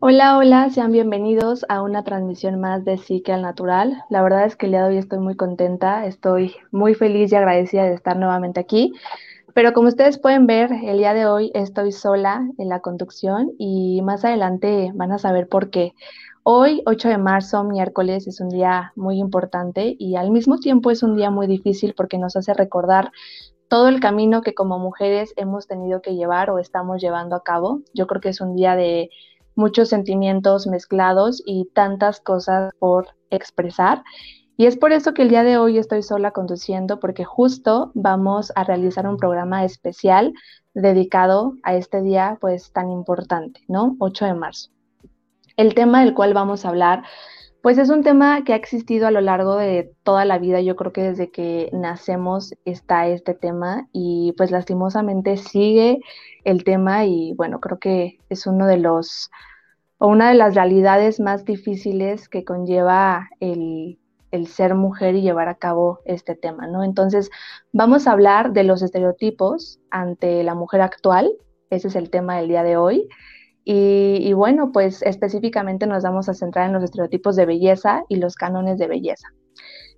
Hola, hola, sean bienvenidos a una transmisión más de Psique al Natural. La verdad es que el día de hoy estoy muy contenta, estoy muy feliz y agradecida de estar nuevamente aquí. Pero como ustedes pueden ver, el día de hoy estoy sola en la conducción y más adelante van a saber por qué. Hoy, 8 de marzo, miércoles, es un día muy importante y al mismo tiempo es un día muy difícil porque nos hace recordar todo el camino que como mujeres hemos tenido que llevar o estamos llevando a cabo. Yo creo que es un día de muchos sentimientos mezclados y tantas cosas por expresar. Y es por eso que el día de hoy estoy sola conduciendo, porque justo vamos a realizar un programa especial dedicado a este día pues tan importante, ¿no? 8 de marzo. El tema del cual vamos a hablar pues es un tema que ha existido a lo largo de toda la vida. Yo creo que desde que nacemos está este tema y pues lastimosamente sigue el tema y bueno, creo que es uno de los o una de las realidades más difíciles que conlleva el, el ser mujer y llevar a cabo este tema, ¿no? Entonces, vamos a hablar de los estereotipos ante la mujer actual. Ese es el tema del día de hoy. Y, bueno, pues específicamente nos vamos a centrar en los estereotipos de belleza y los cánones de belleza.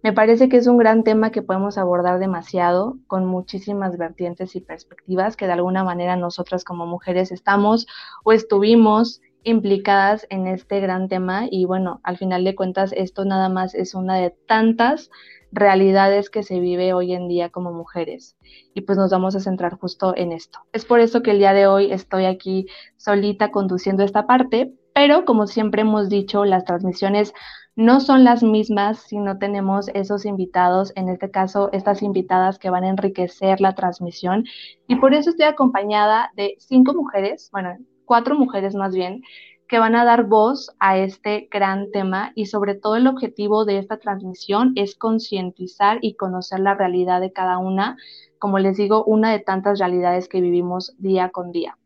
Me parece que es un gran tema que podemos abordar demasiado, con muchísimas vertientes y perspectivas que de alguna manera nosotras como mujeres estamos o estuvimos implicadas en este gran tema y bueno, al final de cuentas esto nada más es una de tantas realidades que se vive hoy en día como mujeres. Y pues nos vamos a centrar justo en esto. Es por eso que el día de hoy estoy aquí solita conduciendo esta parte, pero como siempre hemos dicho, las transmisiones no son las mismas si no tenemos esos invitados, en este caso estas invitadas que van a enriquecer la transmisión. Y por eso estoy acompañada de cinco mujeres, bueno, cuatro mujeres más bien, que van a dar voz a este gran tema y sobre todo el objetivo de esta transmisión es concientizar y conocer la realidad de cada una, como les digo, una de tantas realidades que vivimos día con día.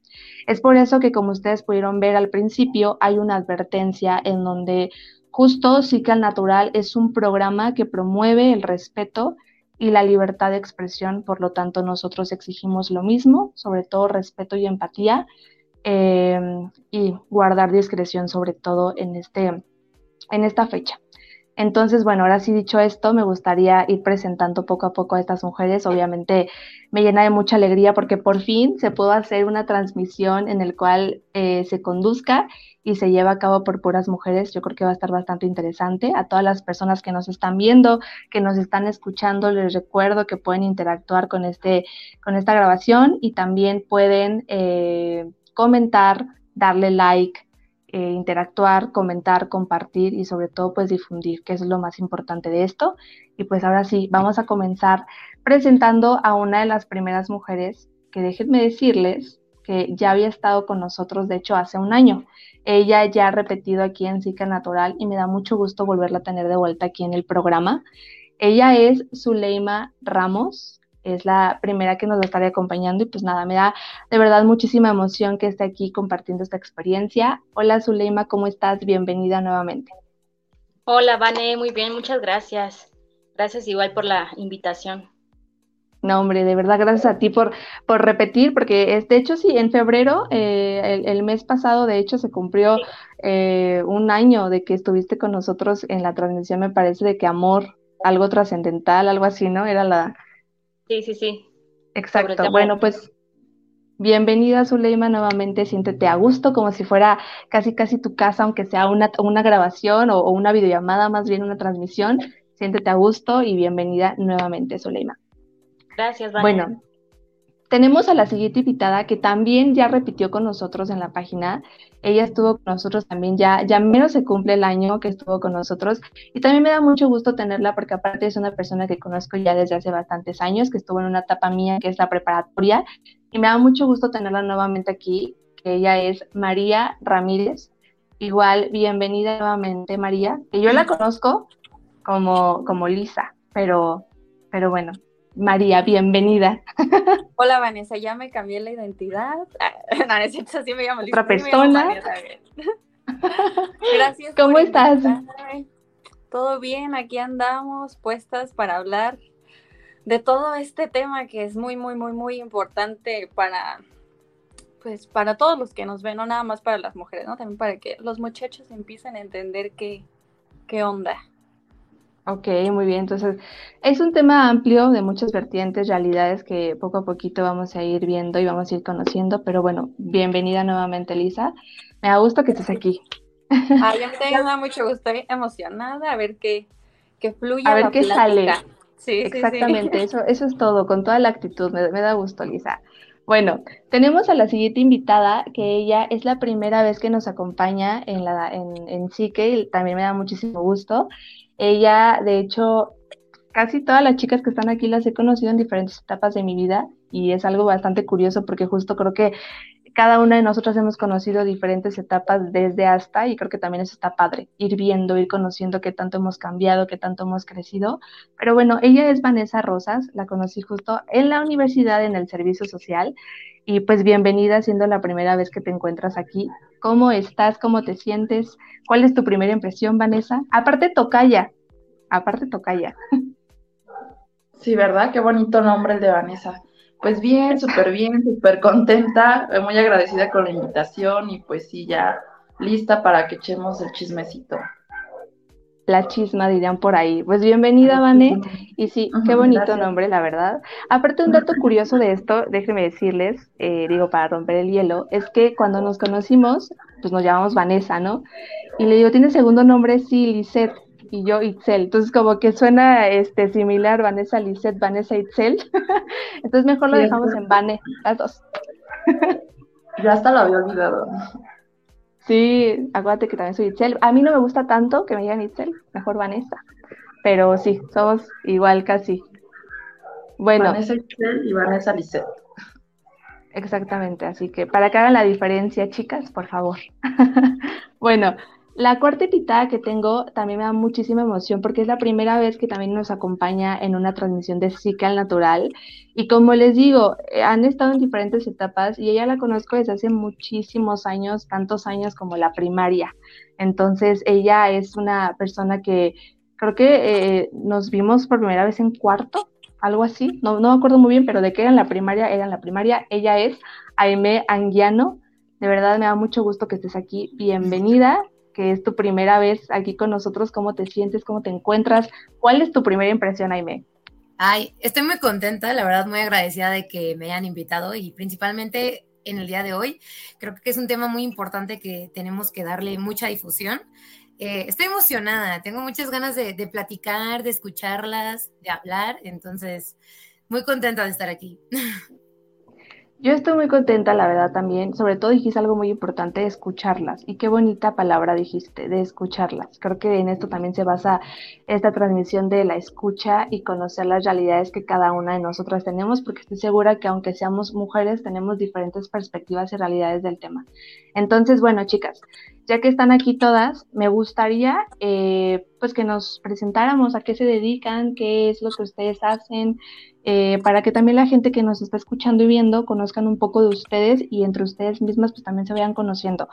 Es por eso que como ustedes pudieron ver al principio, hay una advertencia en donde justo Psique al Natural es un programa que promueve el respeto y la libertad de expresión, por lo tanto nosotros exigimos lo mismo, sobre todo respeto y empatía, Em, y guardar discreción sobre todo en, este, en esta fecha. Entonces, bueno, ahora sí dicho esto, me gustaría ir presentando poco a poco a estas mujeres. Obviamente me llena de mucha alegría porque por fin se pudo hacer una transmisión en el cual eh, se conduzca y se lleva a cabo por puras mujeres. Yo creo que va a estar bastante interesante. A todas las personas que nos están viendo, que nos están escuchando, les recuerdo que pueden interactuar con, este, con esta grabación y también pueden... Eh, comentar, darle like, eh, interactuar, comentar, compartir y sobre todo pues difundir, que es lo más importante de esto. Y pues ahora sí, vamos a comenzar presentando a una de las primeras mujeres que déjenme decirles que ya había estado con nosotros, de hecho, hace un año. Ella ya ha repetido aquí en Zika Natural y me da mucho gusto volverla a tener de vuelta aquí en el programa. Ella es Zuleima Ramos es la primera que nos estará acompañando y pues nada, me da de verdad muchísima emoción que esté aquí compartiendo esta experiencia. Hola Zuleima, ¿cómo estás? Bienvenida nuevamente. Hola Vane, muy bien, muchas gracias. Gracias igual por la invitación. No, hombre, de verdad, gracias a ti por, por repetir, porque es, de hecho sí, en febrero, eh, el, mes pasado, de hecho, se cumplió eh, un año de que estuviste con nosotros en la transmisión, me parece, de que amor, algo trascendental, algo así, ¿no? Era la, Sí, sí, sí. Exacto. Bueno, pues bienvenida Zuleima nuevamente, siéntete a gusto como si fuera casi casi tu casa, aunque sea una, una grabación o, una videollamada, más bien una transmisión. Siéntete a gusto y bienvenida nuevamente Zuleima. Gracias, Bueno, tenemos a la siguiente invitada que también ya repitió con nosotros en la página. Ella estuvo con nosotros también, ya, ya menos se cumple el año que estuvo con nosotros. Y también me da mucho gusto tenerla porque aparte es una persona que conozco ya desde hace bastantes años, que estuvo en una etapa mía que es la preparatoria. Y me da mucho gusto tenerla nuevamente aquí, que ella es María Ramírez. Igual, bienvenida nuevamente, María, que yo la conozco como, como Lisa, pero, pero bueno, María, bienvenida. Hola Vanessa, ya me cambié la identidad. No, necesito, así me llamo. Otra persona. Gracias. ¿Cómo estás? Todo bien, aquí andamos puestas para hablar de todo este tema que es muy, muy, muy, muy importante para, pues para todos los que nos ven, no nada más para las mujeres, ¿no? También para que los muchachos empiecen a entender qué, qué onda. Ok, muy bien. Entonces, es un tema amplio de muchas vertientes, realidades que poco a poquito vamos a ir viendo y vamos a ir conociendo. Pero bueno, bienvenida nuevamente, Lisa. Me da gusto que estés aquí. Ay, a mí también me da mucho gusto, estoy emocionada a ver qué, qué fluye. A ver qué sale. Sí, Exactamente, Eso, eso es todo, con toda la actitud. Me, me da gusto, Lisa. Bueno, tenemos a la siguiente invitada, que ella es la primera vez que nos acompaña en, la, en, en Psique, y también me da muchísimo gusto. Ella, de hecho, casi todas las chicas que están aquí las he conocido en diferentes etapas de mi vida y es algo bastante curioso porque justo creo que cada una de nosotras hemos conocido diferentes etapas desde hasta y creo que también eso está padre, ir viendo, ir conociendo qué tanto hemos cambiado, qué tanto hemos crecido. Pero bueno, ella es Vanessa Rosas, la conocí justo en la universidad en el servicio social y pues bienvenida siendo la primera vez que te encuentras aquí. ¿Cómo estás? ¿Cómo te sientes? ¿Cuál es tu primera impresión, Vanessa? Aparte tocaya, aparte tocaya. Sí, ¿verdad? Qué bonito nombre el de Vanessa. Pues bien, súper bien, súper contenta, muy agradecida con la invitación y pues sí, ya lista para que echemos el chismecito. La chisma dirían por ahí. Pues bienvenida, Vane. Y sí, qué bonito nombre, la verdad. Aparte, un dato curioso de esto, déjenme decirles, eh, digo, para romper el hielo, es que cuando nos conocimos, pues nos llamamos Vanessa, ¿no? Y le digo, ¿tiene segundo nombre? Sí, Lisette y yo Itzel. Entonces como que suena este similar Vanessa Lisette, Vanessa Itzel. Entonces mejor lo dejamos en Vane, las dos. Yo hasta lo había olvidado. Sí, acuérdate que también soy Itzel. A mí no me gusta tanto que me digan Itzel, mejor Vanessa. Pero sí, somos igual casi. Bueno. Vanessa Itzel y Vanessa Lisette. Exactamente, así que para que hagan la diferencia, chicas, por favor. bueno, la cuarta invitada que tengo también me da muchísima emoción porque es la primera vez que también nos acompaña en una transmisión de Psique al Natural. Y como les digo, eh, han estado en diferentes etapas y ella la conozco desde hace muchísimos años, tantos años como la primaria. Entonces, ella es una persona que creo que eh, nos vimos por primera vez en cuarto, algo así. No, no me acuerdo muy bien, pero de que era en la primaria, era en la primaria. Ella es Aime Anguiano. De verdad me da mucho gusto que estés aquí. Bienvenida que es tu primera vez aquí con nosotros. ¿Cómo te sientes? ¿Cómo te encuentras? ¿Cuál es tu primera impresión, Aime? Ay, estoy muy contenta, la verdad, muy agradecida de que me hayan invitado y principalmente en el día de hoy. Creo que es un tema muy importante que tenemos que darle mucha difusión. Eh, estoy emocionada, tengo muchas ganas de, de platicar, de escucharlas, de hablar, entonces muy contenta de estar aquí. Yo estoy muy contenta, la verdad, también. Sobre todo dijiste algo muy importante, de escucharlas. Y qué bonita palabra dijiste, de escucharlas. Creo que en esto también se basa esta transmisión de la escucha y conocer las realidades que cada una de nosotras tenemos, porque estoy segura que aunque seamos mujeres, tenemos diferentes perspectivas y realidades del tema. Entonces, bueno, chicas, ya que están aquí todas, me gustaría eh, pues que nos presentáramos a qué se dedican, qué es lo que ustedes hacen, eh, para que también la gente que nos está escuchando y viendo conozcan un poco de ustedes y entre ustedes mismas pues también se vayan conociendo.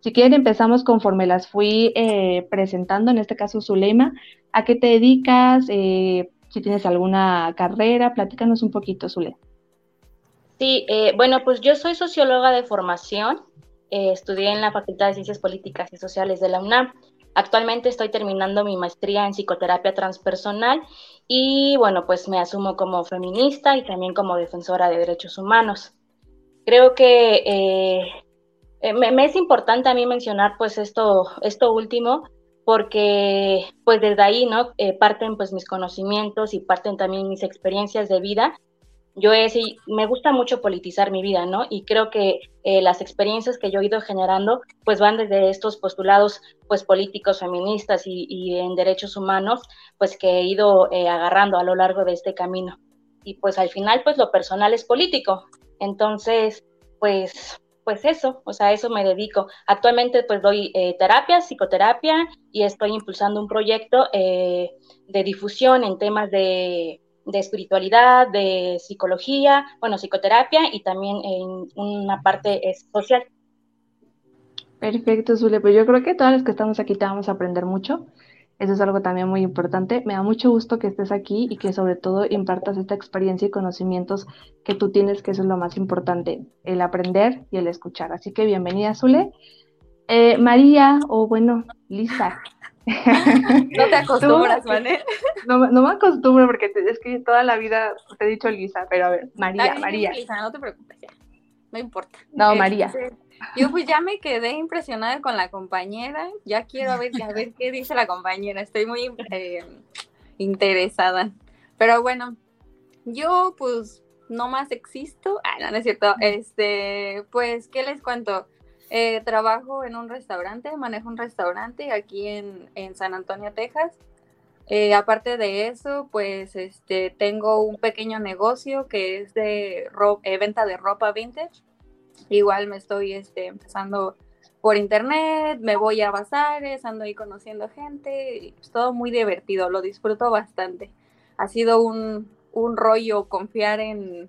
Si quieren empezamos conforme las fui eh, presentando, en este caso Zuleima, ¿a qué te dedicas? Eh, si tienes alguna carrera, platícanos un poquito, Zule. Sí, bueno, pues yo soy socióloga de formación, estudié en la Facultad de Ciencias Políticas y Sociales de la UNAM. Actualmente estoy terminando mi maestría en psicoterapia transpersonal y bueno, pues me asumo como feminista y también como defensora de derechos humanos. Creo que eh, eh, me, es importante a mí mencionar pues esto, esto último porque pues desde ahí, ¿no? Eh, parten pues mis conocimientos y parten también mis experiencias de vida yo he, me gusta mucho politizar mi vida, ¿no? Y creo que eh, las experiencias que yo he ido generando, pues van desde estos postulados, pues políticos, feministas y, en derechos humanos, pues que he ido eh, agarrando a lo largo de este camino. Y pues al final, pues lo personal es político. Entonces, pues, pues eso, o sea, eso me dedico. Actualmente, pues doy eh, terapia, psicoterapia y estoy impulsando un proyecto de difusión en temas de de espiritualidad, de psicología, bueno, psicoterapia y también en una parte social. Perfecto, Zule. Pues yo creo que todas las que estamos aquí te vamos a aprender mucho. Eso es algo también muy importante. Me da mucho gusto que estés aquí y que sobre todo impartas esta experiencia y conocimientos que tú tienes, que eso es lo más importante, el aprender y el escuchar. Así que bienvenida, Zule. Eh, María, o bueno, Lisa. No te acostumbras, Mané. No, no, me acostumbro porque es que toda la vida te he dicho Lisa, pero a ver, María, María. Lisa, no te preocupes, ya. No importa. No, María. Este, yo pues ya me quedé impresionada con la compañera. Ya quiero ver, a ver qué dice la compañera. Estoy muy eh, interesada. Pero bueno, yo pues no más existo. Ah, no, no es cierto. Este, pues, ¿qué les cuento? Eh, trabajo en un restaurante, manejo un restaurante aquí en, en San Antonio, Texas. Eh, aparte de eso, pues este, tengo un pequeño negocio que es de eh, venta de ropa vintage. Igual me estoy este, empezando por internet, me voy a bazares, ando ahí conociendo gente, y pues, todo muy divertido, lo disfruto bastante. Ha sido un, un rollo confiar en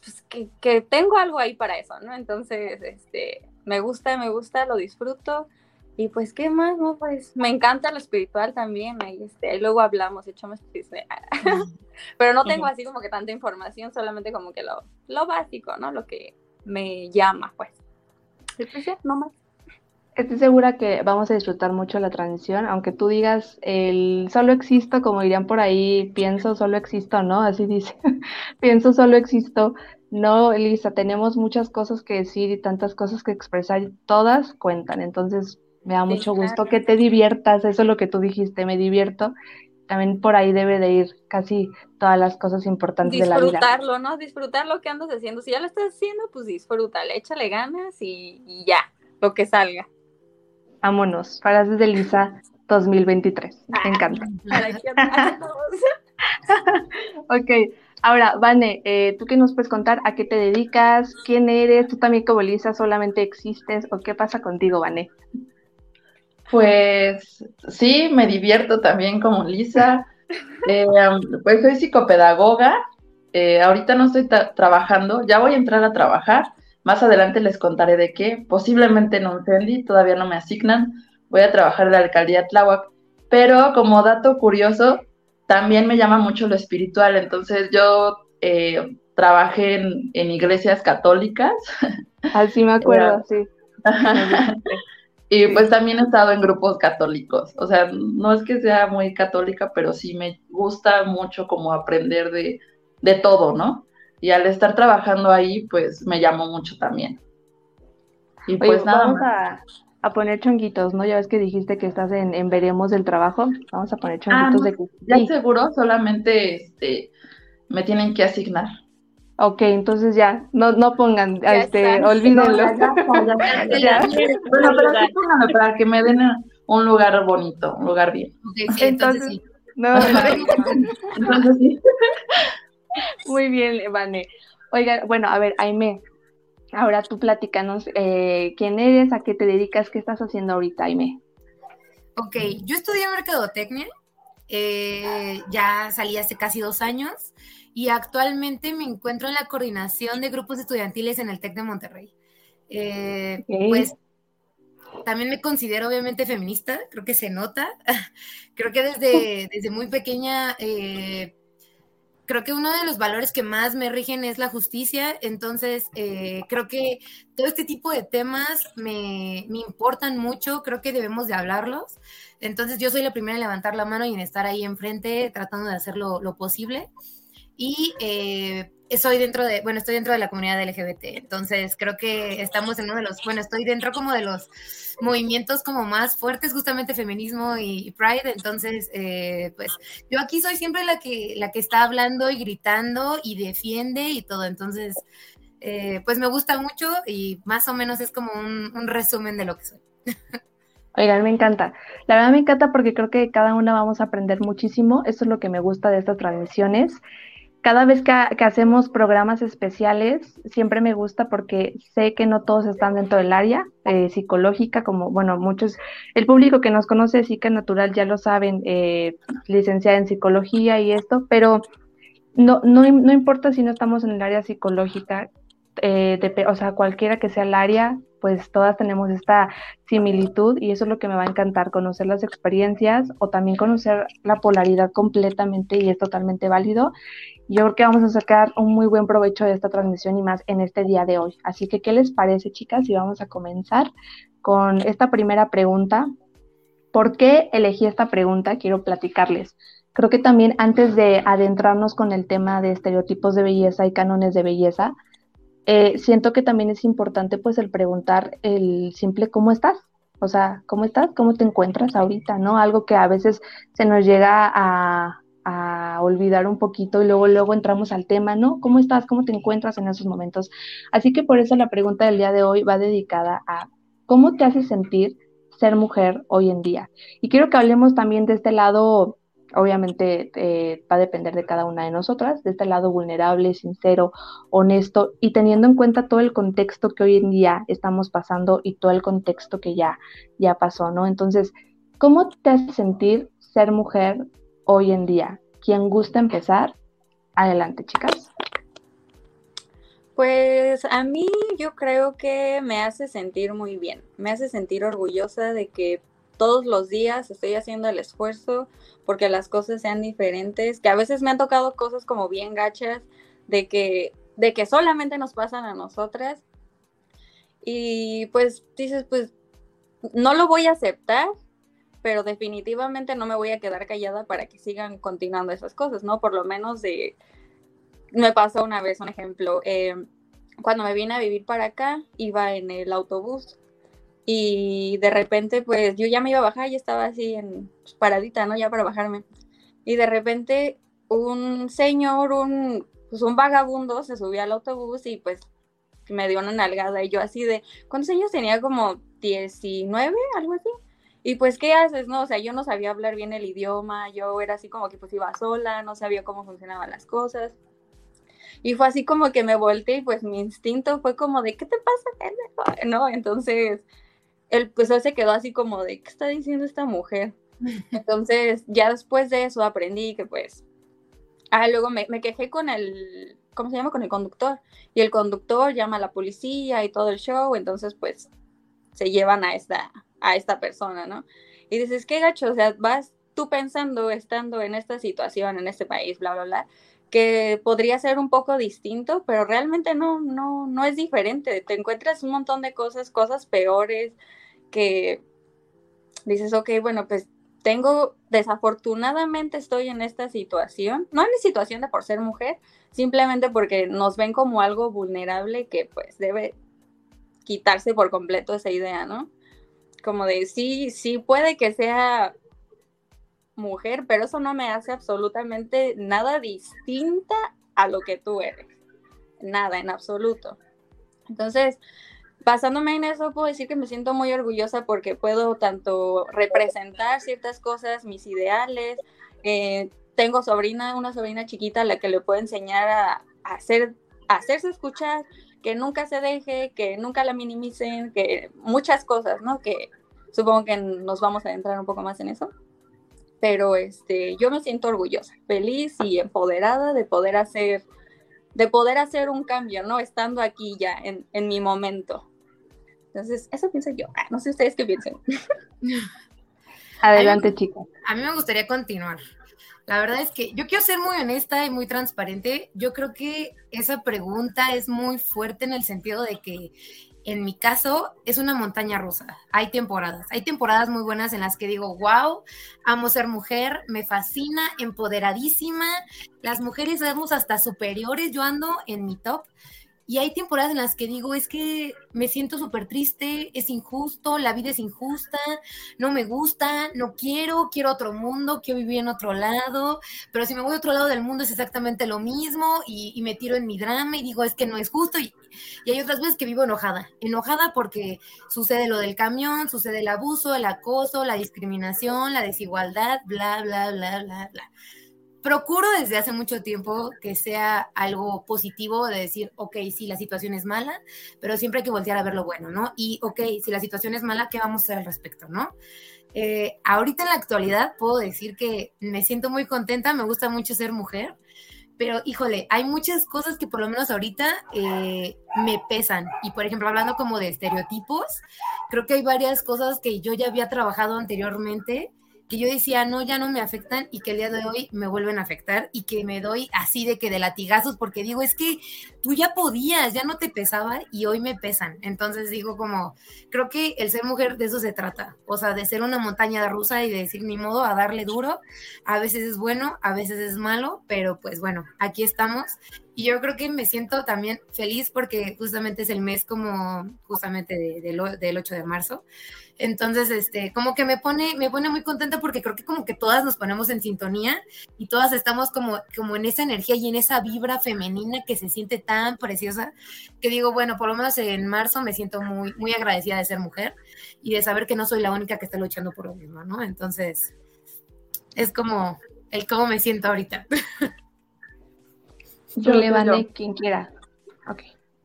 pues, que, que, tengo algo ahí para eso, ¿no? Entonces, este, me gusta, me gusta, lo disfruto. Y pues, ¿qué más? No, pues me encanta lo espiritual también. Ahí, este, ahí luego hablamos, echamos Pero no tengo así como que tanta información, solamente como que lo, lo básico, ¿no? Lo que me llama, pues. pues no más. Estoy segura que vamos a disfrutar mucho la transición, aunque tú digas el solo existo, como dirían por ahí, pienso solo existo, ¿no? Así dice, pienso solo existo. No, Elisa, tenemos muchas cosas que decir y tantas cosas que expresar y todas cuentan. Entonces, me da mucho gusto que te diviertas, eso es lo que tú dijiste, me divierto. También por ahí debe de ir casi todas las cosas importantes de la vida. Disfrutarlo, ¿no? Disfrutar lo que andas haciendo. Si ya lo estás haciendo, pues disfrútale, échale ganas y, y ya, lo que salga. Vámonos, frases de Lisa 2023. Me encanta. ok, ahora, Vane, eh, ¿tú qué nos puedes contar? ¿A qué te dedicas? ¿Quién eres? ¿Tú también como Lisa solamente existes? ¿O qué pasa contigo, Vane? Pues sí, me divierto también como Lisa. Eh, pues soy psicopedagoga. Eh, ahorita no estoy trabajando, ya voy a entrar a trabajar. Más adelante les contaré de qué. Posiblemente en un CENDI, todavía no me asignan. Voy a trabajar en la alcaldía Tláhuac. Pero como dato curioso, también me llama mucho lo espiritual. Entonces yo eh, trabajé en, en, iglesias católicas. Así me acuerdo, sí. y pues también he estado en grupos católicos. O sea, no es que sea muy católica, pero sí me gusta mucho como aprender de, de todo, ¿no? y al estar trabajando ahí, pues me llamó mucho también. Y pues nada vamos A, poner chonguitos, ¿no? Ya ves que dijiste que estás en, Veremos del Trabajo. Vamos a poner ah, chonguitos de Ya seguro, solamente este, me tienen que asignar. Ok, entonces ya, no, no pongan, este, olvídenlo. bueno, pero sí pónganlo para que me den un lugar bonito, un lugar bien. entonces, sí. No, entonces sí. Muy bien, Vane. Oiga, bueno, a ver, Aime, ahora tú platícanos eh, quién eres, a qué te dedicas, qué estás haciendo ahorita, Aime. Ok, yo estudié mercadotecnia, eh, ya salí hace casi dos años y actualmente me encuentro en la coordinación de grupos estudiantiles en el TEC de Monterrey. Eh, pues también me considero obviamente feminista, creo que se nota. creo que desde, desde muy pequeña creo que uno de los valores que más me rigen es la justicia, entonces eh, creo que todo este tipo de temas me, me, importan mucho, creo que debemos de hablarlos, entonces yo soy la primera en levantar la mano y en estar ahí enfrente tratando de hacer lo, lo posible. Y eh, soy dentro de, bueno, estoy dentro de la comunidad LGBT, entonces creo que estamos en uno de los, bueno, estoy dentro como de los movimientos como más fuertes, justamente feminismo y, Pride, entonces, eh, pues yo aquí soy siempre la que, la que está hablando y gritando y defiende y todo, entonces, eh, pues me gusta mucho y más o menos es como un, un resumen de lo que soy. Oigan, me encanta. La verdad me encanta porque creo que cada una vamos a aprender muchísimo. Eso es lo que me gusta de estas transmisiones cada vez que, hacemos programas especiales, siempre me gusta porque sé que no todos están dentro del área eh, psicológica, como, bueno, muchos, el público que nos conoce de Psica Natural ya lo saben, eh, licenciada en psicología y esto, pero no, no, no importa si no estamos en el área psicológica, eh, o sea, cualquiera que sea el área, pues todas tenemos esta similitud y eso es lo que me va a encantar, conocer las experiencias o también conocer la polaridad completamente y es totalmente válido. Yo creo que vamos a sacar un muy buen provecho de esta transmisión y más en este día de hoy. Así que, ¿qué les parece, chicas? Y vamos a comenzar con esta primera pregunta. ¿Por qué elegí esta pregunta? Quiero platicarles. Creo que también antes de adentrarnos con el tema de estereotipos de belleza y cánones de belleza, eh, siento que también es importante pues el preguntar el simple ¿cómo estás? O sea, ¿cómo estás? ¿Cómo te encuentras ahorita? ¿No? Algo que a veces se nos llega a, olvidar un poquito y luego luego entramos al tema, ¿no? ¿Cómo estás? ¿Cómo te encuentras en esos momentos? Así que por eso la pregunta del día de hoy va dedicada a ¿cómo te hace sentir ser mujer hoy en día? Y quiero que hablemos también de este lado obviamente eh, va a depender de cada una de nosotras, de este lado vulnerable, sincero, honesto y teniendo en cuenta todo el contexto que hoy en día estamos pasando y todo el contexto que ya, ya pasó, ¿no? Entonces, ¿cómo te hace sentir ser mujer hoy en día? ¿Quién gusta empezar? Adelante, chicas. Pues a mí yo creo que me hace sentir muy bien, me hace sentir orgullosa de que todos los días estoy haciendo el esfuerzo porque las cosas sean diferentes, que a veces me han tocado cosas como bien gachas, de que, de que solamente nos pasan a nosotras. Y pues dices, pues no lo voy a aceptar, pero definitivamente no me voy a quedar callada para que sigan continuando esas cosas, ¿no? Por lo menos de... Me pasó una vez un ejemplo. Eh, cuando me vine a vivir para acá, iba en el autobús y de repente, pues yo ya me iba a bajar, y estaba así en pues, paradita, ¿no? Ya para bajarme. Y de repente un señor, un, pues un vagabundo se subió al autobús y pues me dio una nalgada y yo así de, ¿cuántos años tenía? Como 19, algo así. Y pues, ¿qué haces? No, o sea, yo no sabía hablar bien el idioma, yo era así como que pues iba sola, no sabía cómo funcionaban las cosas. Y fue así como que me volteé y pues mi instinto fue como de, ¿qué te pasa, ¿No? Entonces, él pues él se quedó así como de, ¿qué está diciendo esta mujer? Entonces, ya después de eso aprendí que pues, ah, luego me, me, quejé con el, ¿cómo se llama? Con el conductor. Y el conductor llama a la policía y todo el show, entonces pues se llevan a esta, a esta persona, ¿no? Y dices, qué gacho, o sea, vas tú pensando, estando en esta situación, en este país, bla, bla, bla, que podría ser un poco distinto, pero realmente no, no, no es diferente. Te encuentras un montón de cosas, cosas peores, que dices, ok, bueno, pues tengo, desafortunadamente estoy en esta situación, no en la situación de por ser mujer, simplemente porque nos ven como algo vulnerable que pues debe quitarse por completo esa idea, ¿no? Como de sí, sí puede que sea mujer, pero eso no me hace absolutamente nada distinta a lo que tú eres. Nada, en absoluto. Entonces, basándome en eso, puedo decir que me siento muy orgullosa porque puedo tanto representar ciertas cosas, mis ideales. Eh, tengo sobrina, una sobrina chiquita a la que le puedo enseñar a, hacer, a hacerse escuchar, que nunca se deje, que nunca la minimicen, que muchas cosas, ¿no? Que supongo que nos vamos a entrar un poco más en eso. Pero este, yo me siento orgullosa, feliz y empoderada de poder hacer, de poder hacer un cambio, ¿no? Estando aquí ya en, en mi momento. Entonces, eso pienso yo. Ah, no sé ustedes qué piensan. Adelante, chicos. A mí me gustaría continuar. La verdad es que yo quiero ser muy honesta y muy transparente. Yo creo que esa pregunta es muy fuerte en el sentido de que en mi caso es una montaña rusa. Hay temporadas, hay temporadas muy buenas en las que digo, wow, amo ser mujer, me fascina, empoderadísima. Las mujeres somos hasta superiores, yo ando en mi top. Y hay temporadas en las que digo, es que me siento súper triste, es injusto, la vida es injusta, no me gusta, no quiero, quiero otro mundo, quiero vivir en otro lado, pero si me voy a otro lado del mundo es exactamente lo mismo y, me tiro en mi drama y digo, es que no es justo. Y, y hay otras veces que vivo enojada, enojada porque sucede lo del camión, sucede el abuso, el acoso, la discriminación, la desigualdad, bla, bla, bla, bla, bla procuro desde hace mucho tiempo que sea algo positivo de decir, ok, sí, la situación es mala, pero siempre hay que voltear a ver lo bueno, ¿no? Y, ok, si la situación es mala, ¿qué vamos a hacer al respecto, ¿no? Eh, ahorita en la actualidad puedo decir que me siento muy contenta, me gusta mucho ser mujer, pero híjole, hay muchas cosas que por lo menos ahorita eh, me pesan. Y por ejemplo, hablando como de estereotipos, creo que hay varias cosas que yo ya había trabajado anteriormente que yo decía, no, ya no me afectan y que el día de hoy me vuelven a afectar y que me doy así de que de latigazos porque digo, es que tú ya podías, ya no te pesaba y hoy me pesan. Entonces digo como, creo que el ser mujer de eso se trata, o sea, de ser una montaña rusa y de decir ni modo a darle duro. A veces es bueno, a veces es malo, pero pues bueno, aquí estamos. Y yo creo que me siento también feliz porque justamente es el mes como justamente del 8 de marzo. Entonces, este, como que me pone, me pone muy contenta porque creo que como que todas nos ponemos en sintonía y todas estamos como, como en esa energía y en esa vibra femenina que se siente tan preciosa, que digo, bueno, por lo menos en marzo me siento muy, muy agradecida de ser mujer y de saber que no soy la única que está luchando por lo mismo, ¿no? Entonces, es como el cómo me siento ahorita. Yo le vale quien quiera.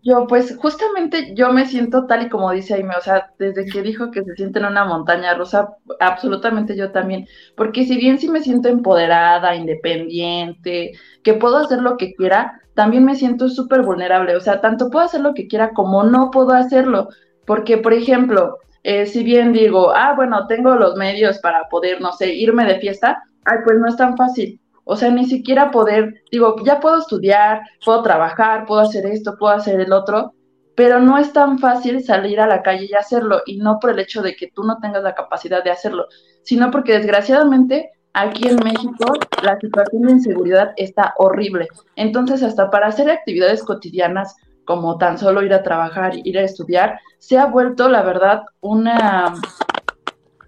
Yo, pues justamente yo me siento tal y como dice Aime, o sea, desde que dijo que se siente en una montaña rusa, absolutamente yo también, porque si bien sí me siento empoderada, independiente, que puedo hacer lo que quiera, también me siento súper vulnerable, o sea, tanto puedo hacer lo que quiera como no puedo hacerlo, porque, por ejemplo, eh, si bien digo, ah, bueno, tengo los medios para poder, no sé, irme de fiesta, ay, pues no es tan fácil, o sea, ni siquiera poder, digo, ya puedo estudiar, puedo trabajar, puedo hacer esto, puedo hacer el otro, pero no es tan fácil salir a la calle y hacerlo, y no por el hecho de que tú no tengas la capacidad de hacerlo, sino porque desgraciadamente aquí en México la situación de inseguridad está horrible. Entonces, hasta para hacer actividades cotidianas como tan solo ir a trabajar, ir a estudiar, se ha vuelto, la verdad, una,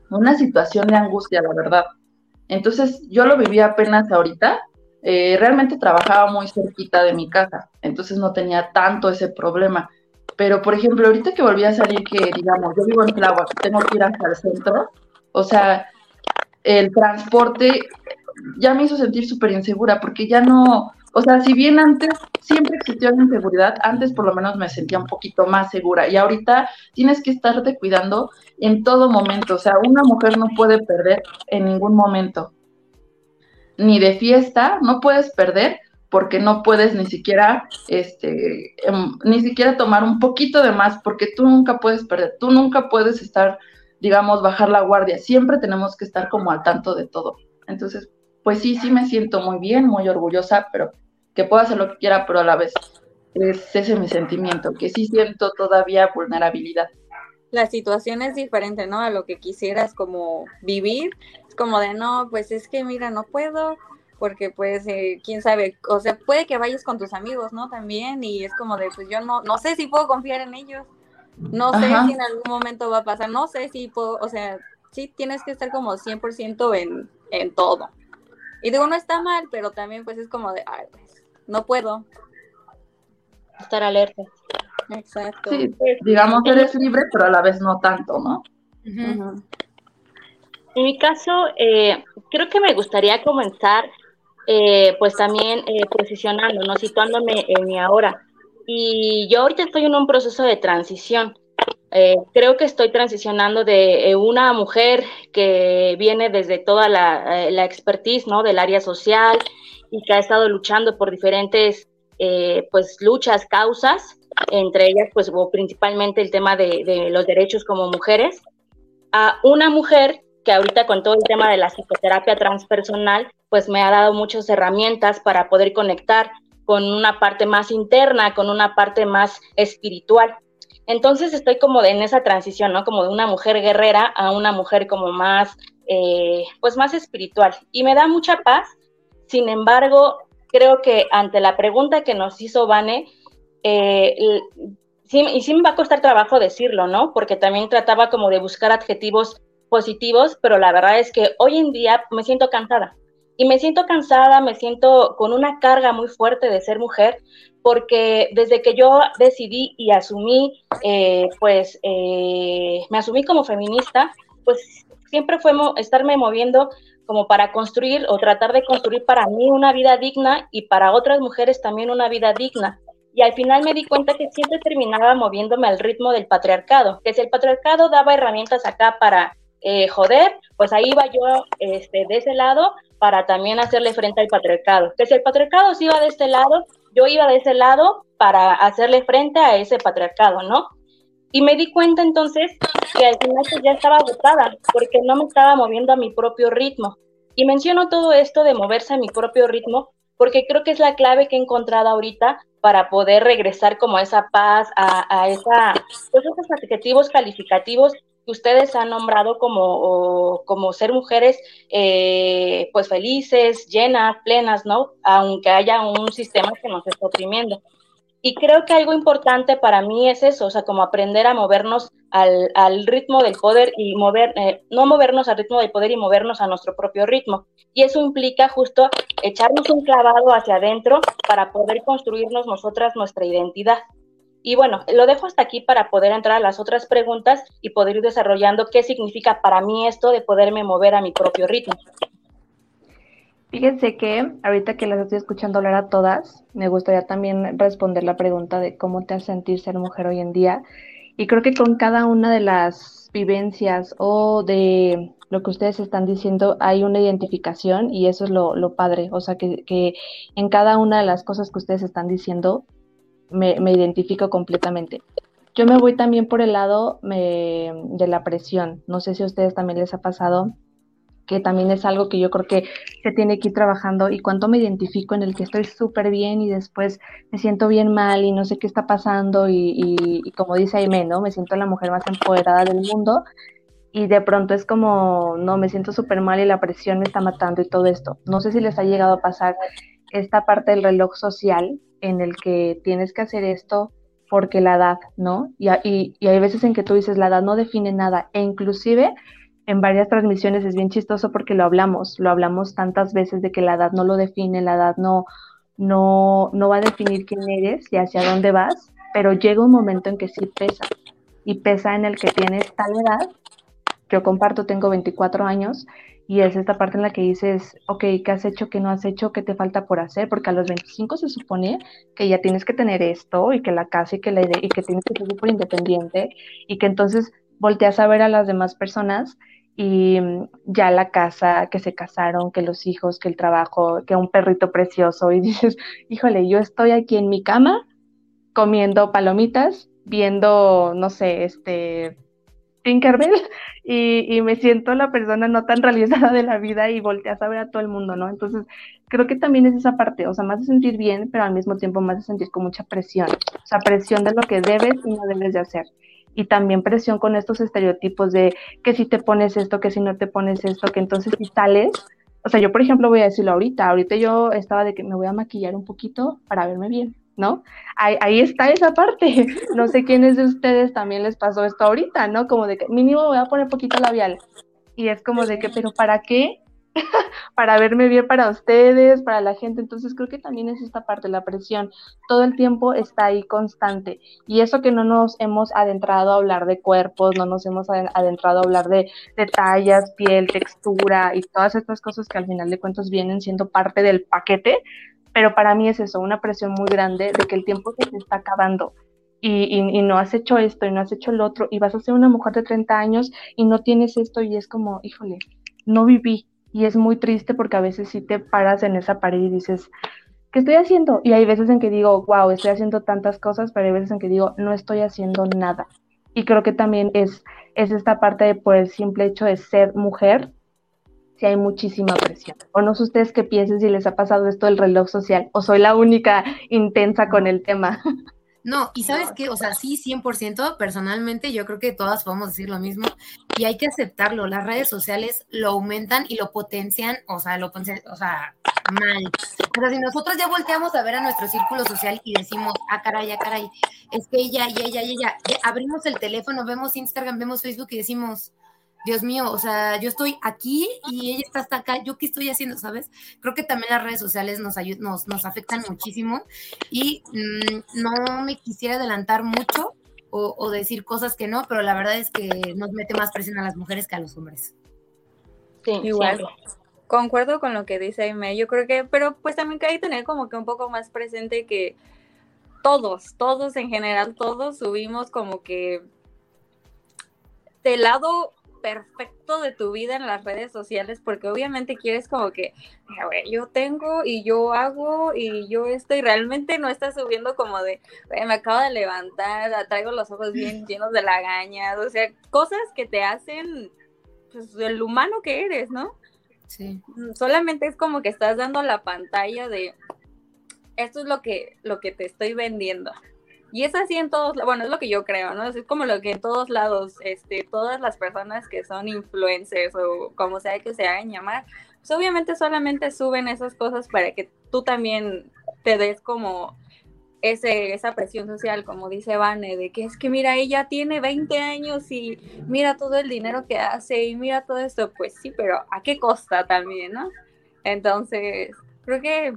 una situación de angustia, la verdad. Entonces yo lo viví apenas ahorita. Eh, realmente trabajaba muy cerquita de mi casa, entonces no tenía tanto ese problema. Pero, por ejemplo, ahorita que volví a salir, que digamos, yo vivo en Tláhuac, tengo que ir hasta el centro, o sea, el transporte ya me hizo sentir súper insegura porque ya no, o sea, si bien antes siempre existió la inseguridad, antes por lo menos me sentía un poquito más segura y ahorita tienes que estarte cuidando en todo momento. O sea, una mujer no puede perder en ningún momento. Ni de fiesta, no puedes perder porque no puedes ni siquiera, este, em, ni siquiera tomar un poquito de más, porque tú nunca puedes perder, tú nunca puedes estar, digamos, bajar la guardia. Siempre tenemos que estar como al tanto de todo. Entonces, pues sí, sí me siento muy bien, muy orgullosa, pero que puedo hacer lo que quiera, pero a la vez es ese mi sentimiento, que sí siento todavía vulnerabilidad. La situación es diferente, ¿no? A lo que quisieras como vivir. Es como de, no, pues es que mira, no puedo, porque pues, eh, quién sabe, o sea, puede que vayas con tus amigos, ¿no? También, y es como de, pues yo no, no sé si puedo confiar en ellos, no sé si en algún momento va a pasar, no sé si puedo, o sea, sí tienes que estar como 100% en, en todo. Y digo, no está mal, pero también pues es como de, ay, no puedo. Estar alerta. Exacto. Sí, digamos, eres libre, pero a la vez no tanto, ¿no? En mi caso, eh, creo que me gustaría comenzar, eh, pues también eh, posicionando, ¿no? Situándome en mi ahora. Y yo ahorita estoy en un proceso de transición. creo que estoy transicionando de una mujer que viene desde toda la, la expertise, ¿no? Del área social, y que ha estado luchando por diferentes eh, pues luchas, causas, entre ellas pues principalmente el tema de, los derechos como mujeres, a una mujer que ahorita con todo el tema de la psicoterapia transpersonal pues me ha dado muchas herramientas para poder conectar con una parte más interna, con una parte más espiritual. Entonces estoy como en esa transición, ¿no? Como de una mujer guerrera a una mujer como más, eh, pues más espiritual. Y me da mucha paz sin embargo, creo que ante la pregunta que nos hizo Vane, eh, y sí me va a costar trabajo decirlo, ¿no? Porque también trataba como de buscar adjetivos positivos, pero la verdad es que hoy en día me siento cansada. Y me siento cansada, me siento con una carga muy fuerte de ser mujer, porque desde que yo decidí y asumí, eh, pues eh, me asumí como feminista, pues siempre fue estarme moviendo como para construir o tratar de construir para mí una vida digna y para otras mujeres también una vida digna. Y al final me di cuenta que siempre terminaba moviéndome al ritmo del patriarcado, que si el patriarcado daba herramientas acá para eh, joder, pues ahí iba yo este, de ese lado para también hacerle frente al patriarcado. Que si el patriarcado se iba de este lado, yo iba de ese lado para hacerle frente a ese patriarcado, ¿no? Y me di cuenta entonces que al final pues, ya estaba agotada porque no me estaba moviendo a mi propio ritmo. Y menciono todo esto de moverse a mi propio ritmo porque creo que es la clave que he encontrado ahorita para poder regresar como a esa paz, a, esa, pues, esos adjetivos calificativos que ustedes han nombrado como, como ser mujeres eh, pues felices, llenas, plenas, ¿no? Aunque haya un sistema que nos esté oprimiendo. Y creo que algo importante para mí es eso, o sea, como aprender a movernos al, al ritmo del poder y mover, eh, no movernos al ritmo del poder y movernos a nuestro propio ritmo. Y eso implica justo echarnos un clavado hacia adentro para poder construirnos nosotras nuestra identidad. Y bueno, lo dejo hasta aquí para poder entrar a las otras preguntas y poder ir desarrollando qué significa para mí esto de poderme mover a mi propio ritmo. Fíjense que ahorita que las estoy escuchando hablar a todas, me gustaría también responder la pregunta de cómo te hace sentir ser mujer hoy en día. Y creo que con cada una de las vivencias o de lo que ustedes están diciendo hay una identificación y eso es lo, padre. O sea, que, que, en cada una de las cosas que ustedes están diciendo me, me identifico completamente. Yo me voy también por el lado de la presión. No sé si a ustedes también les ha pasado, que también es algo que yo creo que se tiene que ir trabajando y cuando me identifico en el que estoy súper bien y después me siento bien mal y no sé qué está pasando y, como dice Aime, ¿no? Me siento la mujer más empoderada del mundo y de pronto es como, no, me siento súper mal y la presión me está matando y todo esto. No sé si les ha llegado a pasar esta parte del reloj social en el que tienes que hacer esto porque la edad, ¿no? Y, hay veces en que tú dices, la edad no define nada, e inclusive en varias transmisiones es bien chistoso porque lo hablamos, lo hablamos tantas veces de que la edad no lo define, la edad no, no, no va a definir quién eres y hacia dónde vas, pero llega un momento en que sí pesa, y pesa en el que tienes tal edad, yo comparto, tengo 24 años, y es esta parte en la que dices, ok, ¿qué has hecho, qué no has hecho, qué te falta por hacer? Porque a los 25 se supone que ya tienes que tener esto y que la casa y que la y que tienes que ser súper independiente y que entonces volteas a ver a las demás personas y mm, ya la casa, que se casaron, que los hijos, que el trabajo, que un perrito precioso y dices, híjole, yo estoy aquí en mi cama comiendo palomitas, viendo, no sé, este, Tinkerbell y, me siento la persona no tan realizada de la vida y volteas a ver a todo el mundo, ¿no? Entonces, creo que también es esa parte, o sea, más de sentir bien, pero al mismo tiempo más de sentir con mucha presión, o sea, presión de lo que debes y no debes de hacer. Y también presión con estos estereotipos de que si te pones esto, que si no te pones esto, que entonces si sales, o sea, yo por ejemplo voy a decirlo ahorita, ahorita yo estaba de que me voy a maquillar un poquito para verme bien ¿no? Ahí, está esa parte. No sé quiénes de ustedes también les pasó esto ahorita, ¿no? Como de que mínimo voy a poner poquito labial. Y es como de que, pero ¿para qué? para verme bien para ustedes, para la gente. Entonces creo que también es esta parte, la presión. Todo el tiempo está ahí constante. Y eso que no nos hemos adentrado a hablar de cuerpos, no nos hemos adentrado a hablar de, de tallas, piel, textura y todas estas cosas que al final de cuentas vienen siendo parte del paquete, pero para mí es eso, una presión muy grande de que el tiempo se está acabando. Y, y, no has hecho esto y no has hecho el otro y vas a ser una mujer de 30 años y no tienes esto y es como, híjole, no viví. Y es muy triste porque a veces sí te paras en esa pared y dices, ¿qué estoy haciendo? Y hay veces en que digo, wow, estoy haciendo tantas cosas, pero hay veces en que digo, no estoy haciendo nada. Y creo que también es, es esta parte de por el simple hecho de ser mujer, si hay muchísima presión. O no sé ustedes qué piensen si les ha pasado esto del reloj social, o soy la única intensa con el tema. No, y sabes qué, o sea, sí, 100%, personalmente yo creo que todas podemos decir lo mismo y hay que aceptarlo, las redes sociales lo aumentan y lo potencian, o sea, lo o sea, mal. O sea, si nosotros ya volteamos a ver a nuestro círculo social y decimos, ah, caray, ah, caray, es que ella, y ella, y ella, abrimos el teléfono, vemos Instagram, vemos Facebook y decimos, Dios mío, o sea, yo estoy aquí y ella está hasta acá, ¿yo qué estoy haciendo, sabes? Creo que también las redes sociales nos, nos, nos afectan muchísimo y mm, no me quisiera adelantar mucho o, decir cosas que no, pero la verdad es que nos mete más presión a las mujeres que a los hombres. Sí, igual. Concuerdo con lo que dice Aime, yo creo que, pero pues también hay que tener como que un poco más presente que todos, todos en general, todos subimos como que del lado perfecto de tu vida en las redes sociales porque obviamente quieres como que yo tengo y yo hago y yo estoy realmente no estás subiendo como de me acabo de levantar, traigo los ojos bien llenos de lagañas, o sea, cosas que te hacen pues el humano que eres, ¿no? Sí. Mm, solamente es como que estás dando la pantalla de esto es lo que lo que te estoy vendiendo. Y es así en todos, bueno, es lo que yo creo, ¿no? Es como lo que en todos lados, este, todas las personas que son influencers o como sea que se hagan llamar, pues obviamente solamente suben esas cosas para que tú también te des como ese, esa presión social, como dice Vane, de que es que mira, ella tiene 20 años y mira todo el dinero que hace y mira todo esto, pues sí, pero ¿a qué costa también, no? Entonces, creo que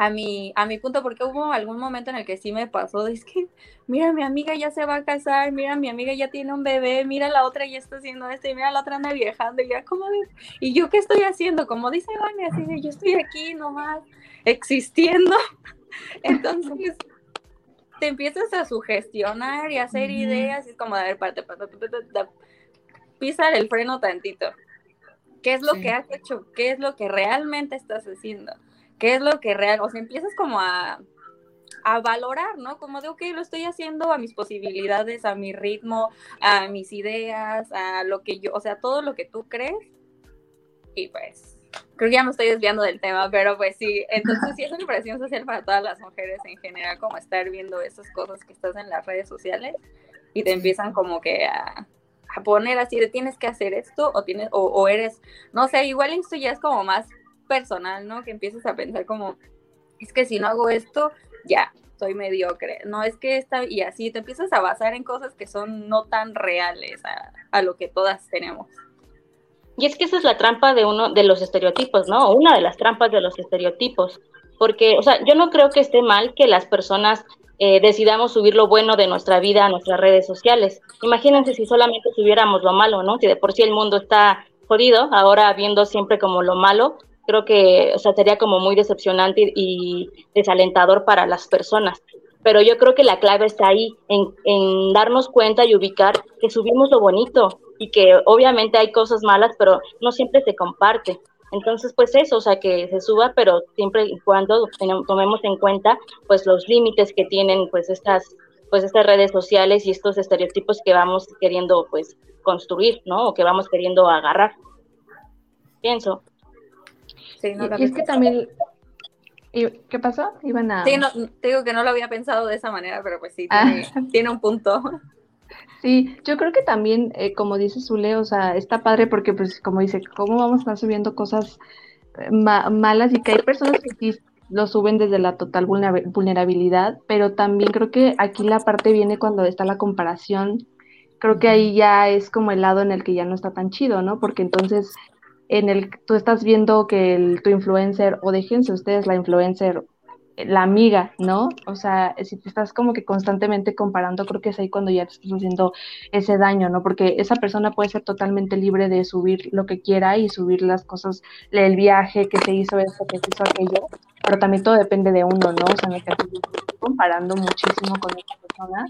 a mi, a mi punto, porque hubo algún momento en el que sí me pasó, es que, mira, mi amiga ya se va a casar, mira, mi amiga ya tiene un bebé, mira, la otra ya está haciendo esto, y mira, la otra anda viajando, y ya, ¿cómo ves? ¿Y yo qué estoy haciendo? Como dice Vane, así de, yo estoy aquí nomás, existiendo. Entonces, te empiezas a sugestionar y a hacer ideas, y es como, a ver, parte, pisar el freno tantito. ¿Qué es lo que has hecho? ¿Qué es lo que realmente estás haciendo? Qué es lo que real, o sea, empiezas como a, a valorar, ¿no? Como de, ok, lo estoy haciendo a mis posibilidades, a mi ritmo, a mis ideas, a lo que yo, o sea, todo lo que tú crees. Y pues, creo que ya me estoy desviando del tema, pero pues sí, entonces sí es una impresión social para todas las mujeres en general, como estar viendo esas cosas que estás en las redes sociales y te empiezan como que a, a poner así de tienes que hacer esto o tienes, o, o eres, no sé, igual esto ya es como más personal, ¿no? Que empieces a pensar como, es que si no hago esto, ya, soy mediocre. No es que esta, y así te empiezas a basar en cosas que son no tan reales a, lo que todas tenemos. Y es que esa es la trampa de uno de los estereotipos, ¿no? Una de las trampas de los estereotipos. Porque, o sea, yo no creo que esté mal que las personas eh, decidamos subir lo bueno de nuestra vida a nuestras redes sociales. Imagínense si solamente subiéramos lo malo, ¿no? Si de por sí el mundo está jodido, ahora viendo siempre como lo malo, creo que o sea, sería como muy decepcionante y, desalentador para las personas. Pero yo creo que la clave está ahí, en, en darnos cuenta y ubicar que subimos lo bonito y que obviamente hay cosas malas, pero no siempre se comparte. Entonces, pues eso, o sea, que se suba, pero siempre y cuando tomemos en cuenta, pues, los límites que tienen, pues, estas, pues, estas redes sociales y estos estereotipos que vamos queriendo, pues, construir, ¿no? O que vamos queriendo agarrar. Pienso y, es que también... ¿Qué pasó? Iban a... Sí, no, te digo que no lo había pensado de esa manera, pero pues sí, ah. tiene, un punto. Sí, yo creo que también, eh, como dice Zule, o sea, está padre porque, pues, como dice, ¿cómo vamos a estar subiendo cosas eh, malas y que hay personas que sí lo suben desde la total vulnerabilidad, pero también creo que aquí la parte viene cuando está la comparación. Creo que ahí ya es como el lado en el que ya no está tan chido, ¿no? Porque entonces en el tú estás viendo que el, tu influencer, o déjense ustedes la influencer, la amiga, ¿no? O sea, si te estás como que constantemente comparando, creo que es ahí cuando ya te estás haciendo ese daño, ¿no? Porque esa persona puede ser totalmente libre de subir lo que quiera y subir las cosas, el viaje que se hizo, esto, que se hizo aquello, pero también todo depende de uno, ¿no? O sea, me comparando muchísimo con esa persona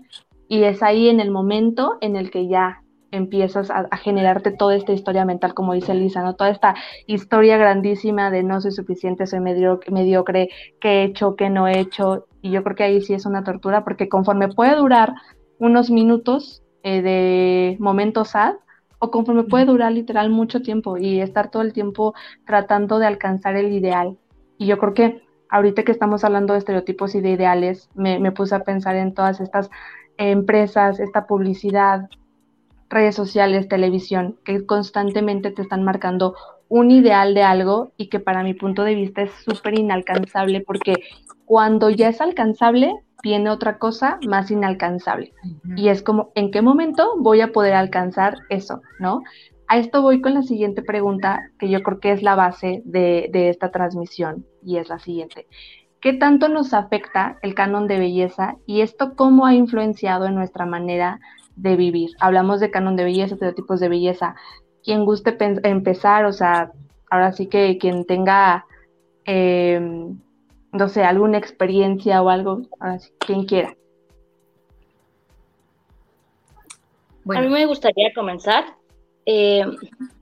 y es ahí en el momento en el que ya empiezas a, generarte toda esta historia mental, como dice Lisa, ¿no? Toda esta historia grandísima de no soy suficiente, soy mediocre, mediocre qué he hecho, qué no he hecho, y yo creo que ahí sí es una tortura, porque conforme puede durar unos minutos eh, de momentos sad, o conforme puede durar literal mucho tiempo y estar todo el tiempo tratando de alcanzar el ideal. Y yo creo que ahorita que estamos hablando de estereotipos y de ideales, me, me puse a pensar en todas estas empresas, esta publicidad, redes sociales, televisión, que constantemente te están marcando un ideal de algo y que para mi punto de vista es súper inalcanzable porque cuando ya es alcanzable, viene otra cosa más inalcanzable. Y es como, ¿en qué momento voy a poder alcanzar eso? ¿No? A esto voy con la siguiente pregunta, que yo creo que es la base de, de esta transmisión, y es la siguiente. ¿Qué tanto nos afecta el canon de belleza y esto cómo ha influenciado en nuestra manera de vivir. Hablamos de canon de belleza, estereotipos de belleza. Quien guste empezar, o sea, ahora sí que quien tenga, em, no sé, alguna experiencia o algo, ahora sí, quien quiera. A mí me gustaría comenzar. eh,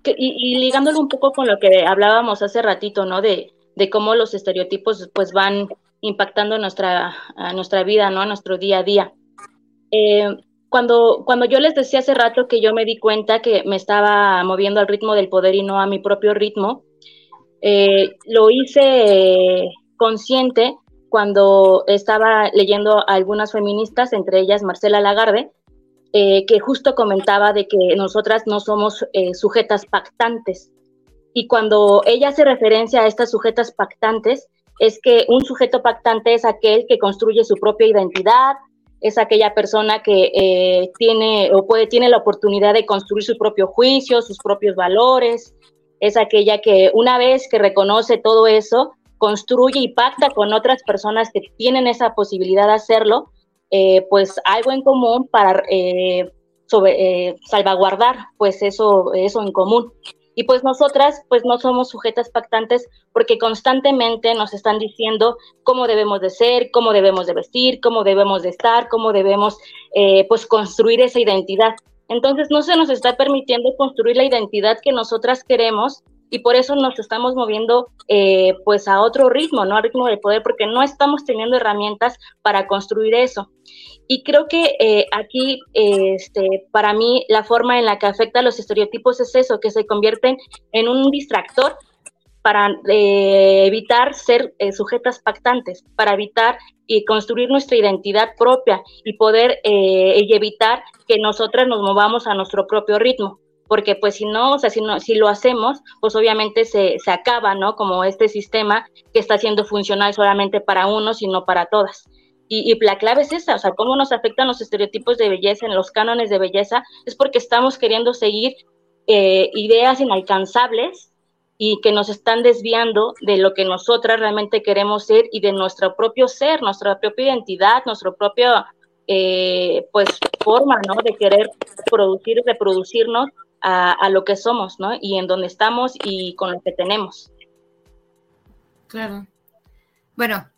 y, ligándolo un poco con lo que hablábamos hace ratito, ¿no? De, de cómo los estereotipos pues van impactando nuestra, a nuestra vida, ¿no? A nuestro día a día. Eh, cuando, cuando yo les decía hace rato que yo me di cuenta que me estaba moviendo al ritmo del poder y no a mi propio ritmo, eh, lo hice consciente cuando estaba leyendo a algunas feministas, entre ellas Marcela Lagarde, eh, que justo comentaba de que nosotras no somos sujetas pactantes, y cuando ella hace referencia a estas sujetas pactantes, es que un sujeto pactante es aquel que construye su propia identidad, es aquella persona que eh, tiene o puede tiene la oportunidad de construir su propio juicio, sus propios valores, es aquella que una vez que reconoce todo eso, construye y pacta con otras personas que tienen esa posibilidad de hacerlo, eh, pues algo en común para eh, salvaguardar pues eso, eso en común. Y pues nosotras pues no somos sujetas pactantes porque constantemente nos están diciendo cómo debemos de ser, cómo debemos de vestir, cómo debemos de estar, cómo debemos eh, pues construir esa identidad. Entonces no se nos está permitiendo construir la identidad que nosotras queremos y por eso nos estamos moviendo eh, pues a otro ritmo, ¿no? Al ritmo del poder, porque no estamos teniendo herramientas para construir eso. Y creo que eh, aquí, este, para mí, la forma en la que afecta a los estereotipos es eso, que se convierten en un distractor para eh, evitar ser eh, sujetas pactantes, para evitar y construir nuestra identidad propia y poder y evitar que nosotras nos movamos a nuestro propio ritmo. Porque pues si no, o sea, si, no, si lo hacemos, pues obviamente se, se acaba, ¿no? Como este sistema que está siendo funcional solamente para unos y no para todas. Y, la clave es esa, o sea, cómo nos afectan los estereotipos de belleza, en los cánones de belleza, es porque estamos queriendo seguir eh, ideas inalcanzables y que nos están desviando de lo que nosotras realmente queremos ser y de nuestro propio ser, nuestra propia identidad, nuestra propia eh, pues forma, ¿no? De querer producir y reproducirnos a, lo que somos, ¿no? Y en donde estamos y con lo que tenemos. Claro. Bueno,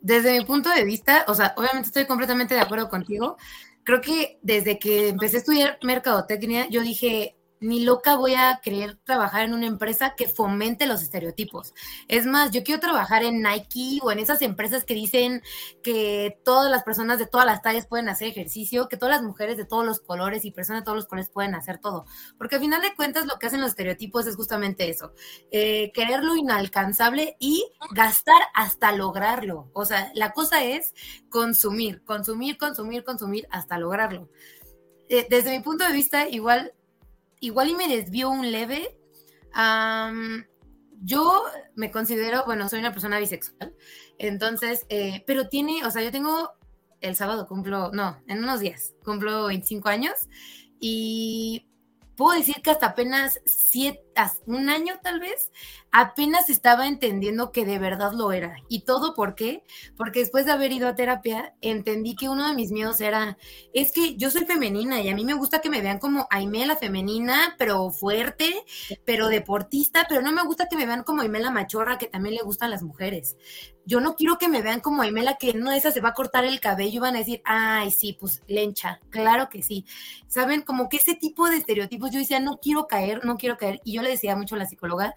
desde mi punto de vista, o sea, obviamente estoy completamente de acuerdo contigo. Creo que desde que empecé a estudiar mercadotecnia, yo dije, ni loca voy a querer trabajar en una empresa que fomente los estereotipos. Es más, yo quiero trabajar en Nike o en esas empresas que dicen que todas las personas de todas las tallas pueden hacer ejercicio, que todas las mujeres de todos los colores y personas de todos los colores pueden hacer todo. Porque al final de cuentas lo que hacen los estereotipos es justamente eso, eh, querer lo inalcanzable y gastar hasta lograrlo. O sea, la cosa es consumir, consumir, consumir, consumir hasta lograrlo. Eh, desde mi punto de vista, igual igual y me desvió un leve. yo me considero, bueno, soy una persona bisexual, entonces, eh, pero tiene, o sea, yo tengo, el sábado cumplo, no, en unos días, cumplo 25 años y puedo decir que hasta apenas siete, un año tal vez, apenas estaba entendiendo que de verdad lo era. ¿Y todo por qué? Porque después de haber ido a terapia, entendí que uno de mis miedos era, es que yo soy femenina y a mí me gusta que me vean como Aime la femenina, pero fuerte, pero deportista, pero no me gusta que me vean como Aime la machorra, que también le gustan las mujeres. Yo no quiero que me vean como Aime la que de esas se va a cortar el cabello y van a decir, ay, sí, pues lencha, claro que sí. ¿Saben? Como que ese tipo de estereotipos, yo decía, no quiero caer, no quiero caer. Y yo le decía mucho a la psicóloga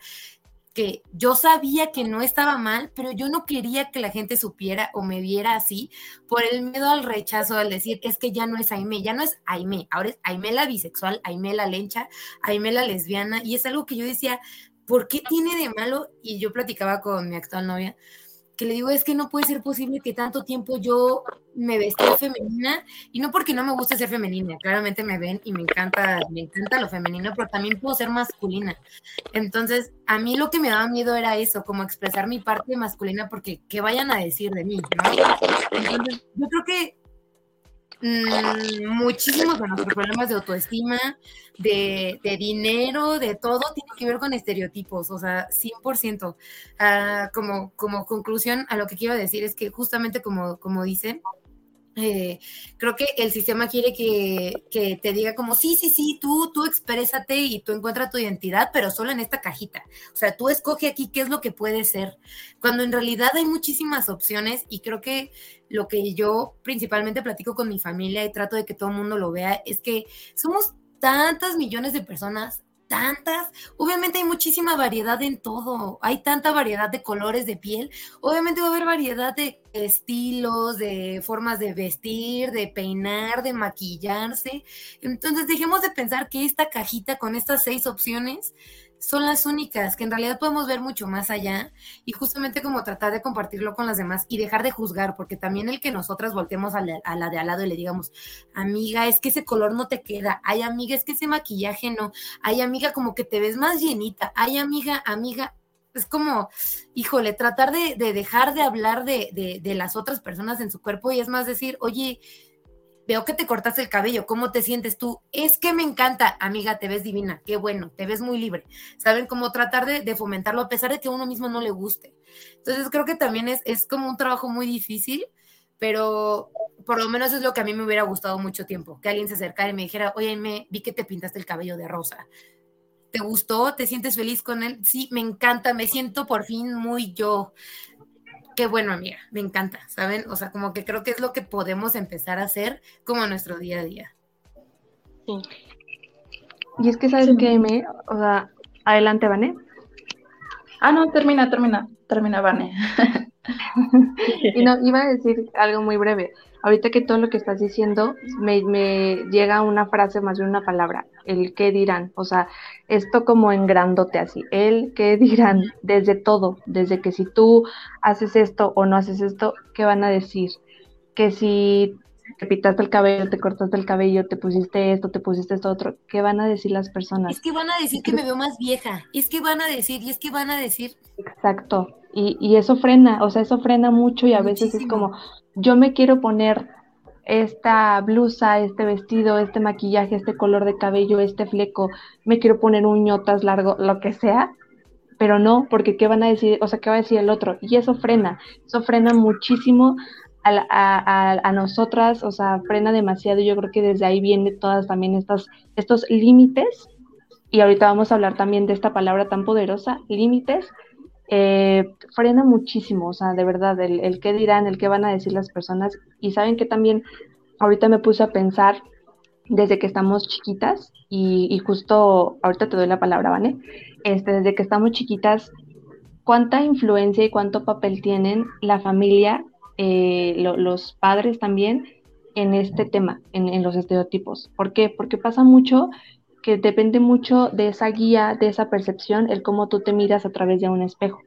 que yo sabía que no estaba mal, pero yo no quería que la gente supiera o me viera así por el miedo al rechazo, al decir, es que ya no es Aime, ya no es Aime, ahora es Aime la bisexual, Aime la lencha, Aime la lesbiana, y es algo que yo decía, ¿por qué tiene de malo? Y yo platicaba con mi actual novia, que le digo es que no puede ser posible que tanto tiempo yo me vestía femenina y no porque no me guste ser femenina, claramente me ven y me encanta, me encanta lo femenino, pero también puedo ser masculina. Entonces, a mí lo que me daba miedo era eso, como expresar mi parte masculina porque qué vayan a decir de mí, yo creo que Mm, muchísimos de nuestros problemas de autoestima, de, dinero, de todo, tiene que ver con estereotipos, o sea, 100%. Ah, como, como conclusión a lo que quiero decir es que justamente como, como dicen, eh, creo que el sistema quiere que, que, te diga como, sí, sí, sí, tú, tú exprésate y tú encuentra tu identidad, pero solo en esta cajita. O sea, tú escoge aquí qué es lo que puede ser, cuando en realidad hay muchísimas opciones y creo que lo que yo principalmente platico con mi familia y trato de que todo el mundo lo vea es que somos tantas millones de personas tantas, obviamente hay muchísima variedad en todo, hay tanta variedad de colores de piel, obviamente va a haber variedad de estilos, de formas de vestir, de peinar, de maquillarse. Entonces dejemos de pensar que esta cajita con estas seis opciones son las únicas, que en realidad podemos ver mucho más allá y justamente como tratar de compartirlo con las demás y dejar de juzgar, porque también el que nosotras voltemos a la, de al lado y le digamos, amiga, es que ese color no te queda, ay amiga, es que ese maquillaje no, ay amiga, como que te ves más llenita, ay amiga, amiga, es como, híjole, tratar de, de dejar de hablar de, de, de las otras personas en su cuerpo y es más decir, oye, veo que te cortaste el cabello, ¿cómo te sientes tú? Es que me encanta, amiga, te ves divina, qué bueno, te ves muy libre. ¿Saben? cómo tratar de, fomentarlo a pesar de que uno mismo no le guste. Entonces creo que también es, es como un trabajo muy difícil, pero por lo menos es lo que a mí me hubiera gustado mucho tiempo, que alguien se acercara y me dijera, oye, me vi que te pintaste el cabello de rosa. ¿Te gustó? ¿Te sientes feliz con él? Sí, me encanta, me siento por fin muy yo qué bueno, amiga, me encanta, ¿saben? O sea, como que creo que es lo que podemos empezar a hacer como nuestro día a día. Sí. Y es que, ¿sabes qué, me O sea, adelante, Vane. Ah, no, termina, termina, termina, Vane. y no, iba a decir algo muy breve ahorita que todo lo que estás diciendo, me, llega una frase, más bien una palabra, el qué dirán, o sea, esto como en grandote así, el qué dirán, desde todo, desde que si tú haces esto o no haces esto, ¿qué van a decir? Que si te pintaste el cabello, te cortaste el cabello, te pusiste esto, te pusiste esto otro, ¿qué van a decir las personas? Es que van a decir que me veo más vieja, es que van a decir, y es que van a decir. Exacto, y, y eso frena, o sea, eso frena mucho y a veces es como, yo me quiero poner esta blusa, este vestido, este maquillaje, este color de cabello, este fleco, me quiero poner uñotas largo, lo que sea, pero no, porque ¿qué van a decir? O sea, ¿qué va a decir el otro? Y eso frena, eso frena muchísimo a, a, nosotras, o sea, frena demasiado. Yo creo que desde ahí vienen todas también estas, estos límites. Y ahorita vamos a hablar también de esta palabra tan poderosa, límites, eh, frena muchísimo, o sea, de verdad, el, el qué dirán, el qué van a decir las personas. Y saben que también ahorita me puse a pensar desde que estamos chiquitas, y, justo ahorita te doy la palabra, ¿vale? Este, desde que estamos chiquitas, ¿cuánta influencia y cuánto papel tienen la familia, eh, los padres también, en este tema, en, en, los estereotipos? ¿Por qué? Porque pasa mucho que depende mucho de esa guía, de esa percepción, el cómo tú te miras a través de un espejo.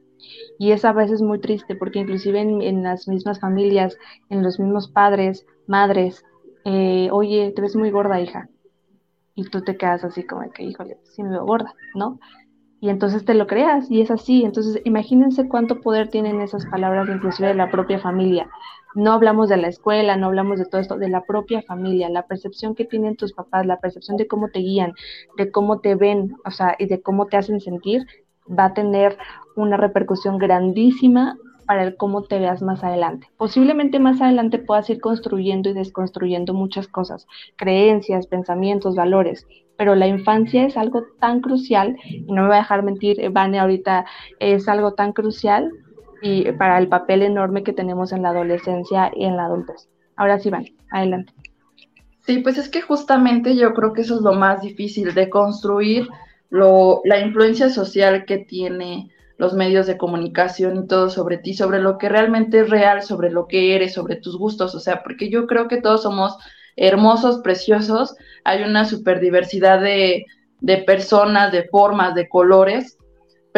Y es a veces muy triste porque inclusive en, las mismas familias, en los mismos padres, madres, eh, oye, te ves muy gorda, hija. Y tú te quedas así como que, híjole, sí me veo gorda, ¿no? Y entonces te lo creas y es así. Entonces imagínense cuánto poder tienen esas palabras inclusive de la propia familia. No hablamos de la escuela, no hablamos de todo esto, de la propia familia, la percepción que tienen tus papás, la percepción de cómo te guían, de cómo te ven, o sea, y de cómo te hacen sentir, va a tener una repercusión grandísima para el cómo te veas más adelante. Posiblemente más adelante puedas ir construyendo y desconstruyendo muchas cosas, creencias, pensamientos, valores, pero la infancia es algo tan crucial, y no me voy a dejar mentir, Vane ahorita es algo tan crucial y para el papel enorme que tenemos en la adolescencia y en la adultez. Ahora sí, van, adelante. Sí, pues es que justamente yo creo que eso es lo más difícil de construir lo, la influencia social que tiene los medios de comunicación y todo sobre ti, sobre lo que realmente es real, sobre lo que eres, sobre tus gustos, o sea, porque yo creo que todos somos hermosos, preciosos, hay una superdiversidad de, de personas, de formas, de colores,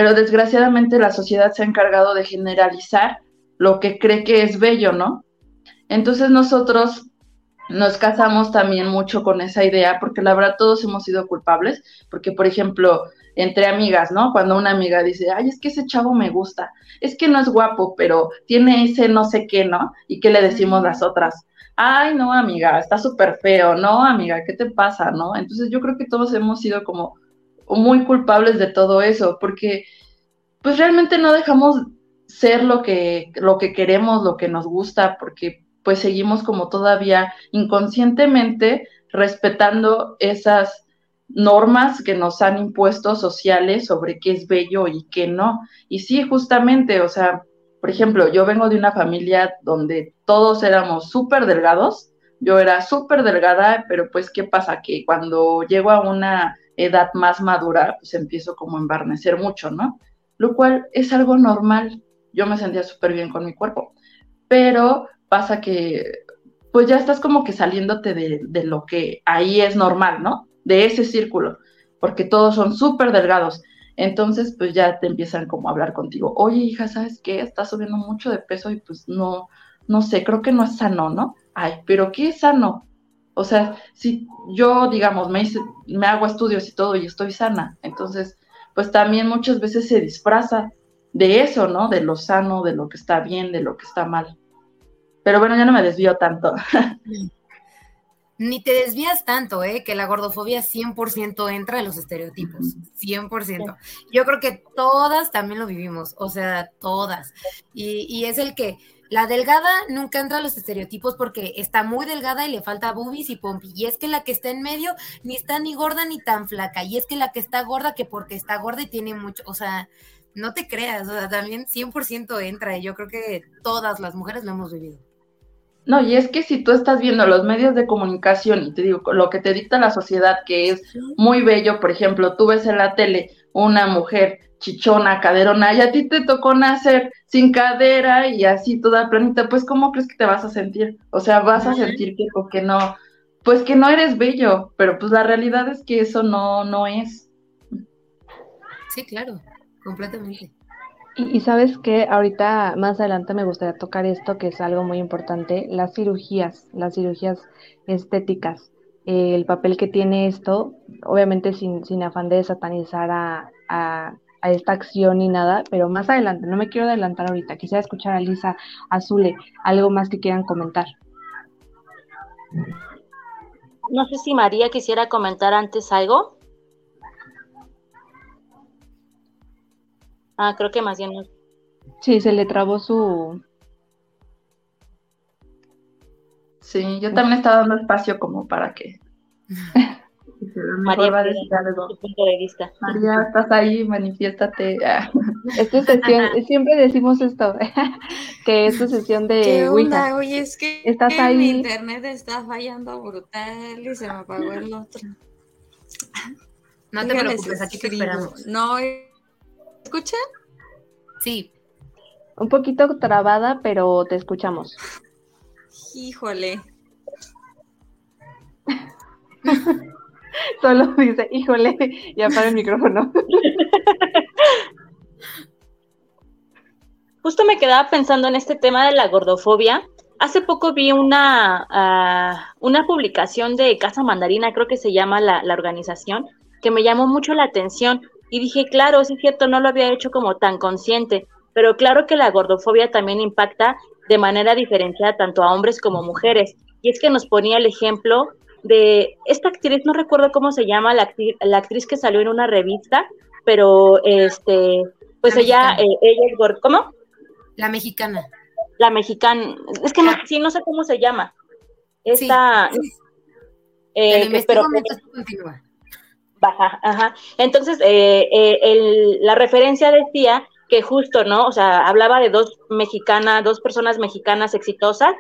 pero desgraciadamente la sociedad se ha encargado de generalizar lo que cree que es bello, ¿no? Entonces nosotros nos casamos también mucho con esa idea, porque la verdad todos hemos sido culpables, porque por ejemplo, entre amigas, ¿no? Cuando una amiga dice, ay, es que ese chavo me gusta, es que no es guapo, pero tiene ese no sé qué, ¿no? ¿Y qué le decimos las otras? Ay, no, amiga, está súper feo, no, amiga, ¿qué te pasa, no? Entonces yo creo que todos hemos sido como muy culpables de todo eso, porque pues realmente no dejamos ser lo que, lo que queremos, lo que nos gusta, porque pues seguimos como todavía inconscientemente respetando esas normas que nos han impuesto sociales sobre qué es bello y qué no. Y sí, justamente, o sea, por ejemplo, yo vengo de una familia donde todos éramos súper delgados, yo era súper delgada, pero pues, ¿qué pasa? Que cuando llego a una edad más madura, pues empiezo como a embarnecer mucho, ¿no? Lo cual es algo normal. Yo me sentía súper bien con mi cuerpo, pero pasa que pues ya estás como que saliéndote de, de lo que ahí es normal, ¿no? De ese círculo, porque todos son súper delgados. Entonces, pues ya te empiezan como a hablar contigo. Oye, hija, ¿sabes qué? Estás subiendo mucho de peso y pues no, no sé, creo que no es sano, ¿no? Ay, pero ¿qué es sano? O sea, si yo, digamos, me, me hago estudios y todo y estoy sana, entonces, pues también muchas veces se disfraza de eso, ¿no? De lo sano, de lo que está bien, de lo que está mal. Pero bueno, ya no me desvío tanto. Ni te desvías tanto, ¿eh? Que la gordofobia 100% entra en los estereotipos, 100%. Yo creo que todas también lo vivimos, o sea, todas. Y, y es el que la delgada nunca entra a los estereotipos porque está muy delgada y le falta boobies y pompi. Y es que la que está en medio ni está ni gorda ni tan flaca. Y es que la que está gorda que porque está gorda y tiene mucho, o sea, no te creas, o sea, también 100% entra. Y yo creo que todas las mujeres lo hemos vivido. No, y es que si tú estás viendo los medios de comunicación y te digo, lo que te dicta la sociedad, que es muy bello, por ejemplo, tú ves en la tele una mujer chichona, caderona, y a ti te tocó nacer sin cadera y así toda planita, pues ¿cómo crees que te vas a sentir? O sea, vas a sentir que porque no, pues que no eres bello, pero pues la realidad es que eso no, no es. Sí, claro, completamente. Y, sabes que ahorita más adelante me gustaría tocar esto, que es algo muy importante, las cirugías, las cirugías estéticas, eh, el papel que tiene esto, obviamente sin, sin afán de satanizar a, a esta acción ni nada, pero más adelante, no me quiero adelantar ahorita, quisiera escuchar a Lisa Azule, algo más que quieran comentar. No sé si María quisiera comentar antes algo. Ah, creo que más bien no. Sí, se le trabó su... Sí, yo también estaba dando espacio como para que María, va decir punto de vista. María, estás ahí, manifiéstate. Esta sesión, siempre decimos esto, que es tu sesión de ¿Qué onda? Oye, es que ¿Estás ahí? mi internet está fallando brutal y se me apagó el otro. No te preocupes, aquí te esperamos. No, ¿escuchan? Sí. Un poquito trabada, pero te escuchamos. Híjole. Solo dice, híjole, y apaga el micrófono. Justo me quedaba pensando en este tema de la gordofobia. Hace poco vi una, ah, una publicación de Casa Mandarina, creo que se llama la, la organización, que me llamó mucho la atención y dije, claro, sí es cierto, no lo había hecho como tan consciente, pero claro que la gordofobia también impacta de manera diferenciada tanto a hombres como mujeres. Y es que nos ponía el ejemplo de esta actriz, no recuerdo cómo se llama, la actriz, la actriz que salió en una revista, pero este, pues ella, eh, ella es ¿cómo? La mexicana. La mexicana, es que no, sí, no sé cómo se llama. Esta, eh, pero, Baja, ajá. Entonces, eh, eh la referencia decía que justo, ¿no? O sea, hablaba de dos mexicanas, dos personas mexicanas exitosas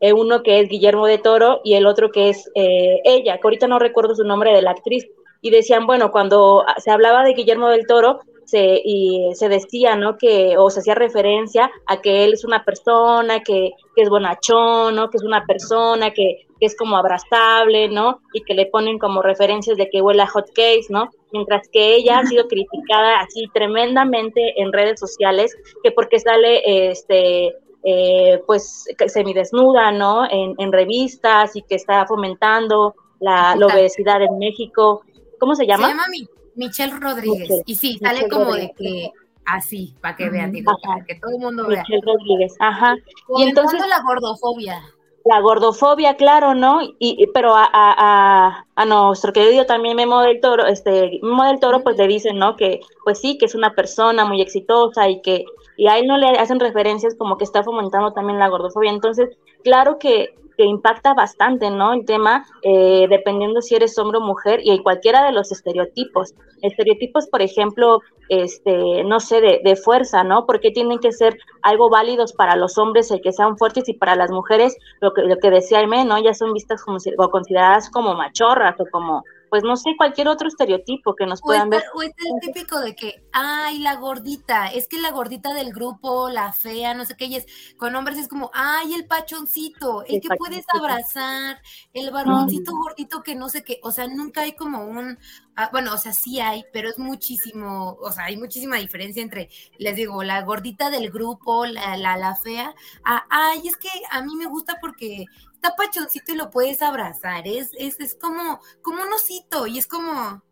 eh, uno que es Guillermo de Toro y el otro que es eh, ella, que ahorita no recuerdo su nombre de la actriz, y decían, bueno, cuando se hablaba de Guillermo del Toro, se, y se decía, ¿no? Que, o se hacía referencia a que él es una persona que, que es bonachón, ¿no? Que es una persona que, que, es como abrazable, ¿no? Y que le ponen como referencias de que huele a hot cakes, ¿no? Mientras que ella ha sido criticada así tremendamente en redes sociales, que porque sale, este, eh, pues semidesnuda, ¿no? En, en, revistas y que está fomentando la, obesidad en México. ¿Cómo se llama? Se llama Michelle Rodríguez. y sí, sale como de que así, para que vean, digo, para que todo el mundo vea. Michelle Rodríguez, ajá. y entonces la gordofobia. La gordofobia, claro, ¿no? Y, pero a, a, a, nuestro querido también Memo del Toro, este, Memo del Toro, pues le dicen, ¿no? Que, pues sí, que es una persona muy exitosa y que y a él no le hacen referencias como que está fomentando también la gordofobia. Entonces, claro que, que impacta bastante, ¿no? El tema, eh, dependiendo si eres hombre o mujer y cualquiera de los estereotipos. Estereotipos, por ejemplo, este, no sé, de, fuerza, ¿no? Porque tienen que ser algo válidos para los hombres el que sean fuertes y para las mujeres, lo que, lo que decía Aime, ¿no? Ya son vistas como o consideradas como machorras o como pues no sé, cualquier otro estereotipo que nos puedan ver. O es el típico de que, ay, la gordita, es que la gordita del grupo, la fea, no sé qué, y es, con hombres es como, ay, el pachoncito, el, que puedes abrazar, el varoncito gordito que no sé qué, o sea, nunca hay como un, ah, bueno, o sea, sí hay, pero es muchísimo, o sea, hay muchísima diferencia entre, les digo, la gordita del grupo, la, la, la fea, ay, es que a mí me gusta porque está pachoncito y lo puedes abrazar, es, es, es como, como un osito y es como,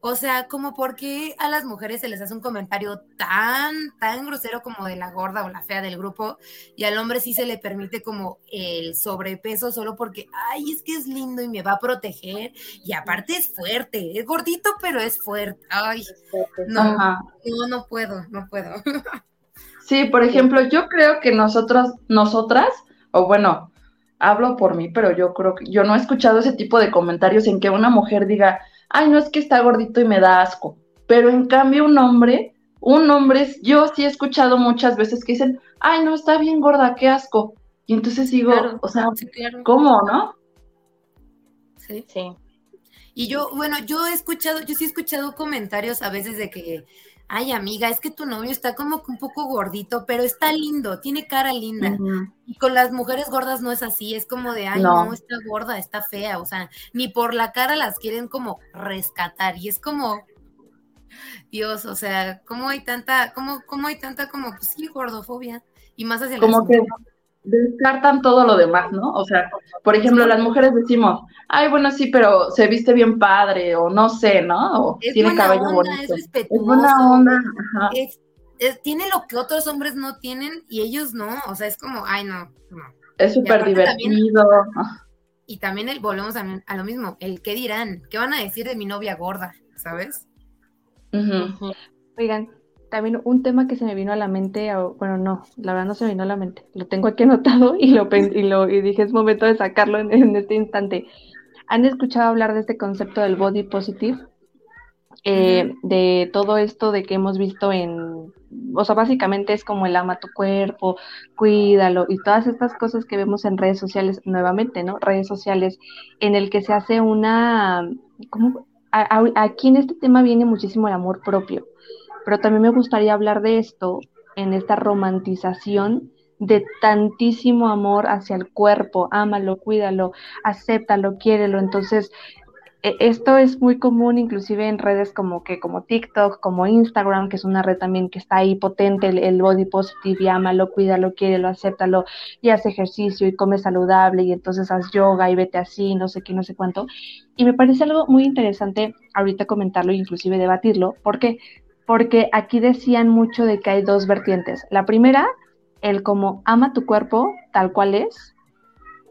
o sea, como porque a las mujeres se les hace un comentario tan, tan grosero como de la gorda o la fea del grupo y al hombre sí se le permite como el sobrepeso solo porque, ay, es que es lindo y me va a proteger y aparte es fuerte, es gordito pero es fuerte, ay, no, no, no puedo, no puedo. Sí, por ejemplo, yo creo que nosotros, nosotras, o bueno, hablo por mí, pero yo creo que yo no he escuchado ese tipo de comentarios en que una mujer diga, ay, no es que está gordito y me da asco. Pero en cambio un hombre, un hombre, yo sí he escuchado muchas veces que dicen, ay, no, está bien gorda, qué asco. Y entonces digo, o sea, ¿cómo, no? Sí. Sí. Y yo, bueno, yo he escuchado, yo sí he escuchado comentarios a veces de que, ay amiga, es que tu novio está como un poco gordito, pero está lindo, tiene cara linda. Y con las mujeres gordas no es así, es como de, ay, no. está gorda, está fea, o sea, ni por la cara las quieren como rescatar. Y es como, Dios, o sea, ¿cómo hay tanta, cómo, cómo hay tanta como, pues sí, gordofobia? Y más hacia como que descartan todo lo demás, ¿no? O sea, por ejemplo, las mujeres decimos, ay, bueno, sí, pero se viste bien padre, o no sé, ¿no? O tiene cabello bonito. Es, es buena onda. tiene lo que otros hombres no tienen y ellos no, o sea, es como, ay, no, no. Es súper divertido. y también el, volvemos a, lo mismo, el qué dirán, qué van a decir de mi novia gorda, ¿sabes? Oigan, también un tema que se me vino a la mente, bueno, no, la verdad no se me vino a la mente, lo tengo aquí anotado y lo, y lo y dije es momento de sacarlo en, este instante. ¿Han escuchado hablar de este concepto del body positive? Eh, de todo esto de que hemos visto en, o sea, básicamente es como el ama tu cuerpo, cuídalo y todas estas cosas que vemos en redes sociales, nuevamente, ¿no? Redes sociales en el que se hace una, como, aquí en este tema viene muchísimo el amor propio pero también me gustaría hablar de esto en esta romantización de tantísimo amor hacia el cuerpo, ámalo, cuídalo, acéptalo, quiérelo. Entonces, e, esto es muy común inclusive en redes como que como TikTok, como Instagram, que es una red también que está ahí potente, el, body positive, y ámalo, cuídalo, quiérelo, acéptalo, y haz ejercicio y come saludable y entonces haz yoga y vete así, no sé qué, no sé cuánto. Y me parece algo muy interesante ahorita comentarlo e inclusive debatirlo, porque porque aquí decían mucho de que hay dos vertientes. La primera, el como ama tu cuerpo tal cual es,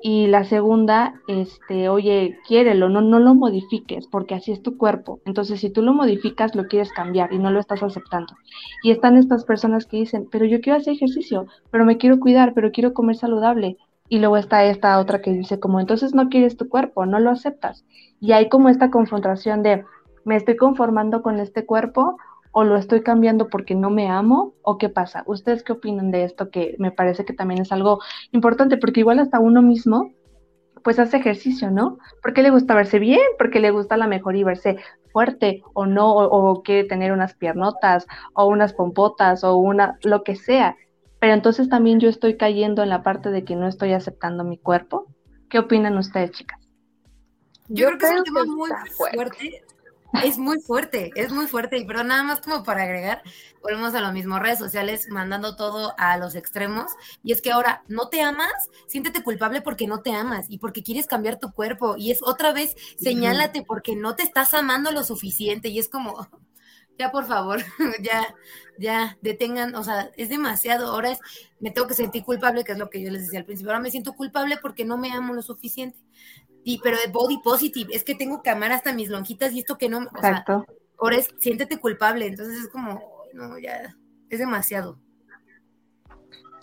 y la segunda, este, oye, quiérelo, no, no lo modifiques, porque así es tu cuerpo. Entonces, si tú lo modificas, lo quieres cambiar y no lo estás aceptando. Y están estas personas que dicen, pero yo quiero hacer ejercicio, pero me quiero cuidar, pero quiero comer saludable. Y luego está esta otra que dice como, entonces no quieres tu cuerpo, no lo aceptas. Y hay como esta confrontación de, me estoy conformando con este cuerpo o lo estoy cambiando porque no me amo o qué pasa. ¿Ustedes qué opinan de esto? Que me parece que también es algo importante porque igual hasta uno mismo pues hace ejercicio, ¿no? Porque le gusta verse bien, porque le gusta la mejor y verse fuerte o no, o, quiere tener unas piernotas o unas pompotas o una, lo que sea. Pero entonces también yo estoy cayendo en la parte de que no estoy aceptando mi cuerpo. ¿Qué opinan ustedes, chicas? Yo, creo que es un tema muy fuerte es muy fuerte, es muy fuerte. Y pero nada más como para agregar, volvemos a lo mismo, redes sociales mandando todo a los extremos. Y es que ahora no te amas, siéntete culpable porque no te amas y porque quieres cambiar tu cuerpo. Y es otra vez, señálate porque no te estás amando lo suficiente. Y es como, ya por favor, ya, ya, detengan, o sea, es demasiado. Ahora es, me tengo que sentir culpable, que es lo que yo les decía al principio. Ahora me siento culpable porque no me amo lo suficiente. Y, pero de body positive, es que tengo que amar hasta mis lonjitas y esto que no, o sea, ahora es, siéntete culpable, entonces es como, no, ya, es demasiado.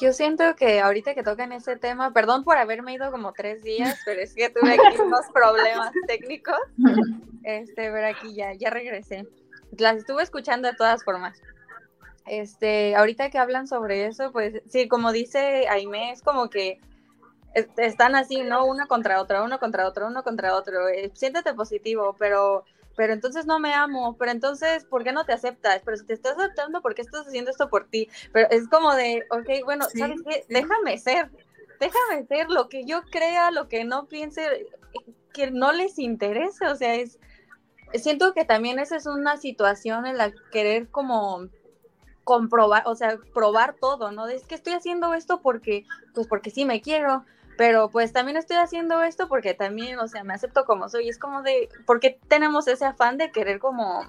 Yo siento que ahorita que tocan ese tema, perdón por haberme ido como tres días, pero es que tuve aquí unos problemas técnicos. Este, pero aquí ya, ya regresé. Las estuve escuchando de todas formas. Este, ahorita que hablan sobre eso, pues sí, como dice Aime, es como que están así, ¿no? Uno contra otro, uno contra otro, uno contra otro. Eh, siéntete positivo, pero pero entonces no me amo, pero entonces, ¿por qué no te aceptas? Pero si te estás aceptando, ¿por qué estás haciendo esto por ti? Pero es como de, ok, bueno, ¿sabes qué? Déjame ser, déjame ser lo que yo crea, lo que no piense, que no les interese, o sea, es, siento que también esa es una situación en la que querer como comprobar, o sea, probar todo, ¿no? Es que estoy haciendo esto porque, pues porque sí me quiero, pero pues también estoy haciendo esto porque también, o sea, me acepto como soy. Es como de, porque tenemos ese afán de querer como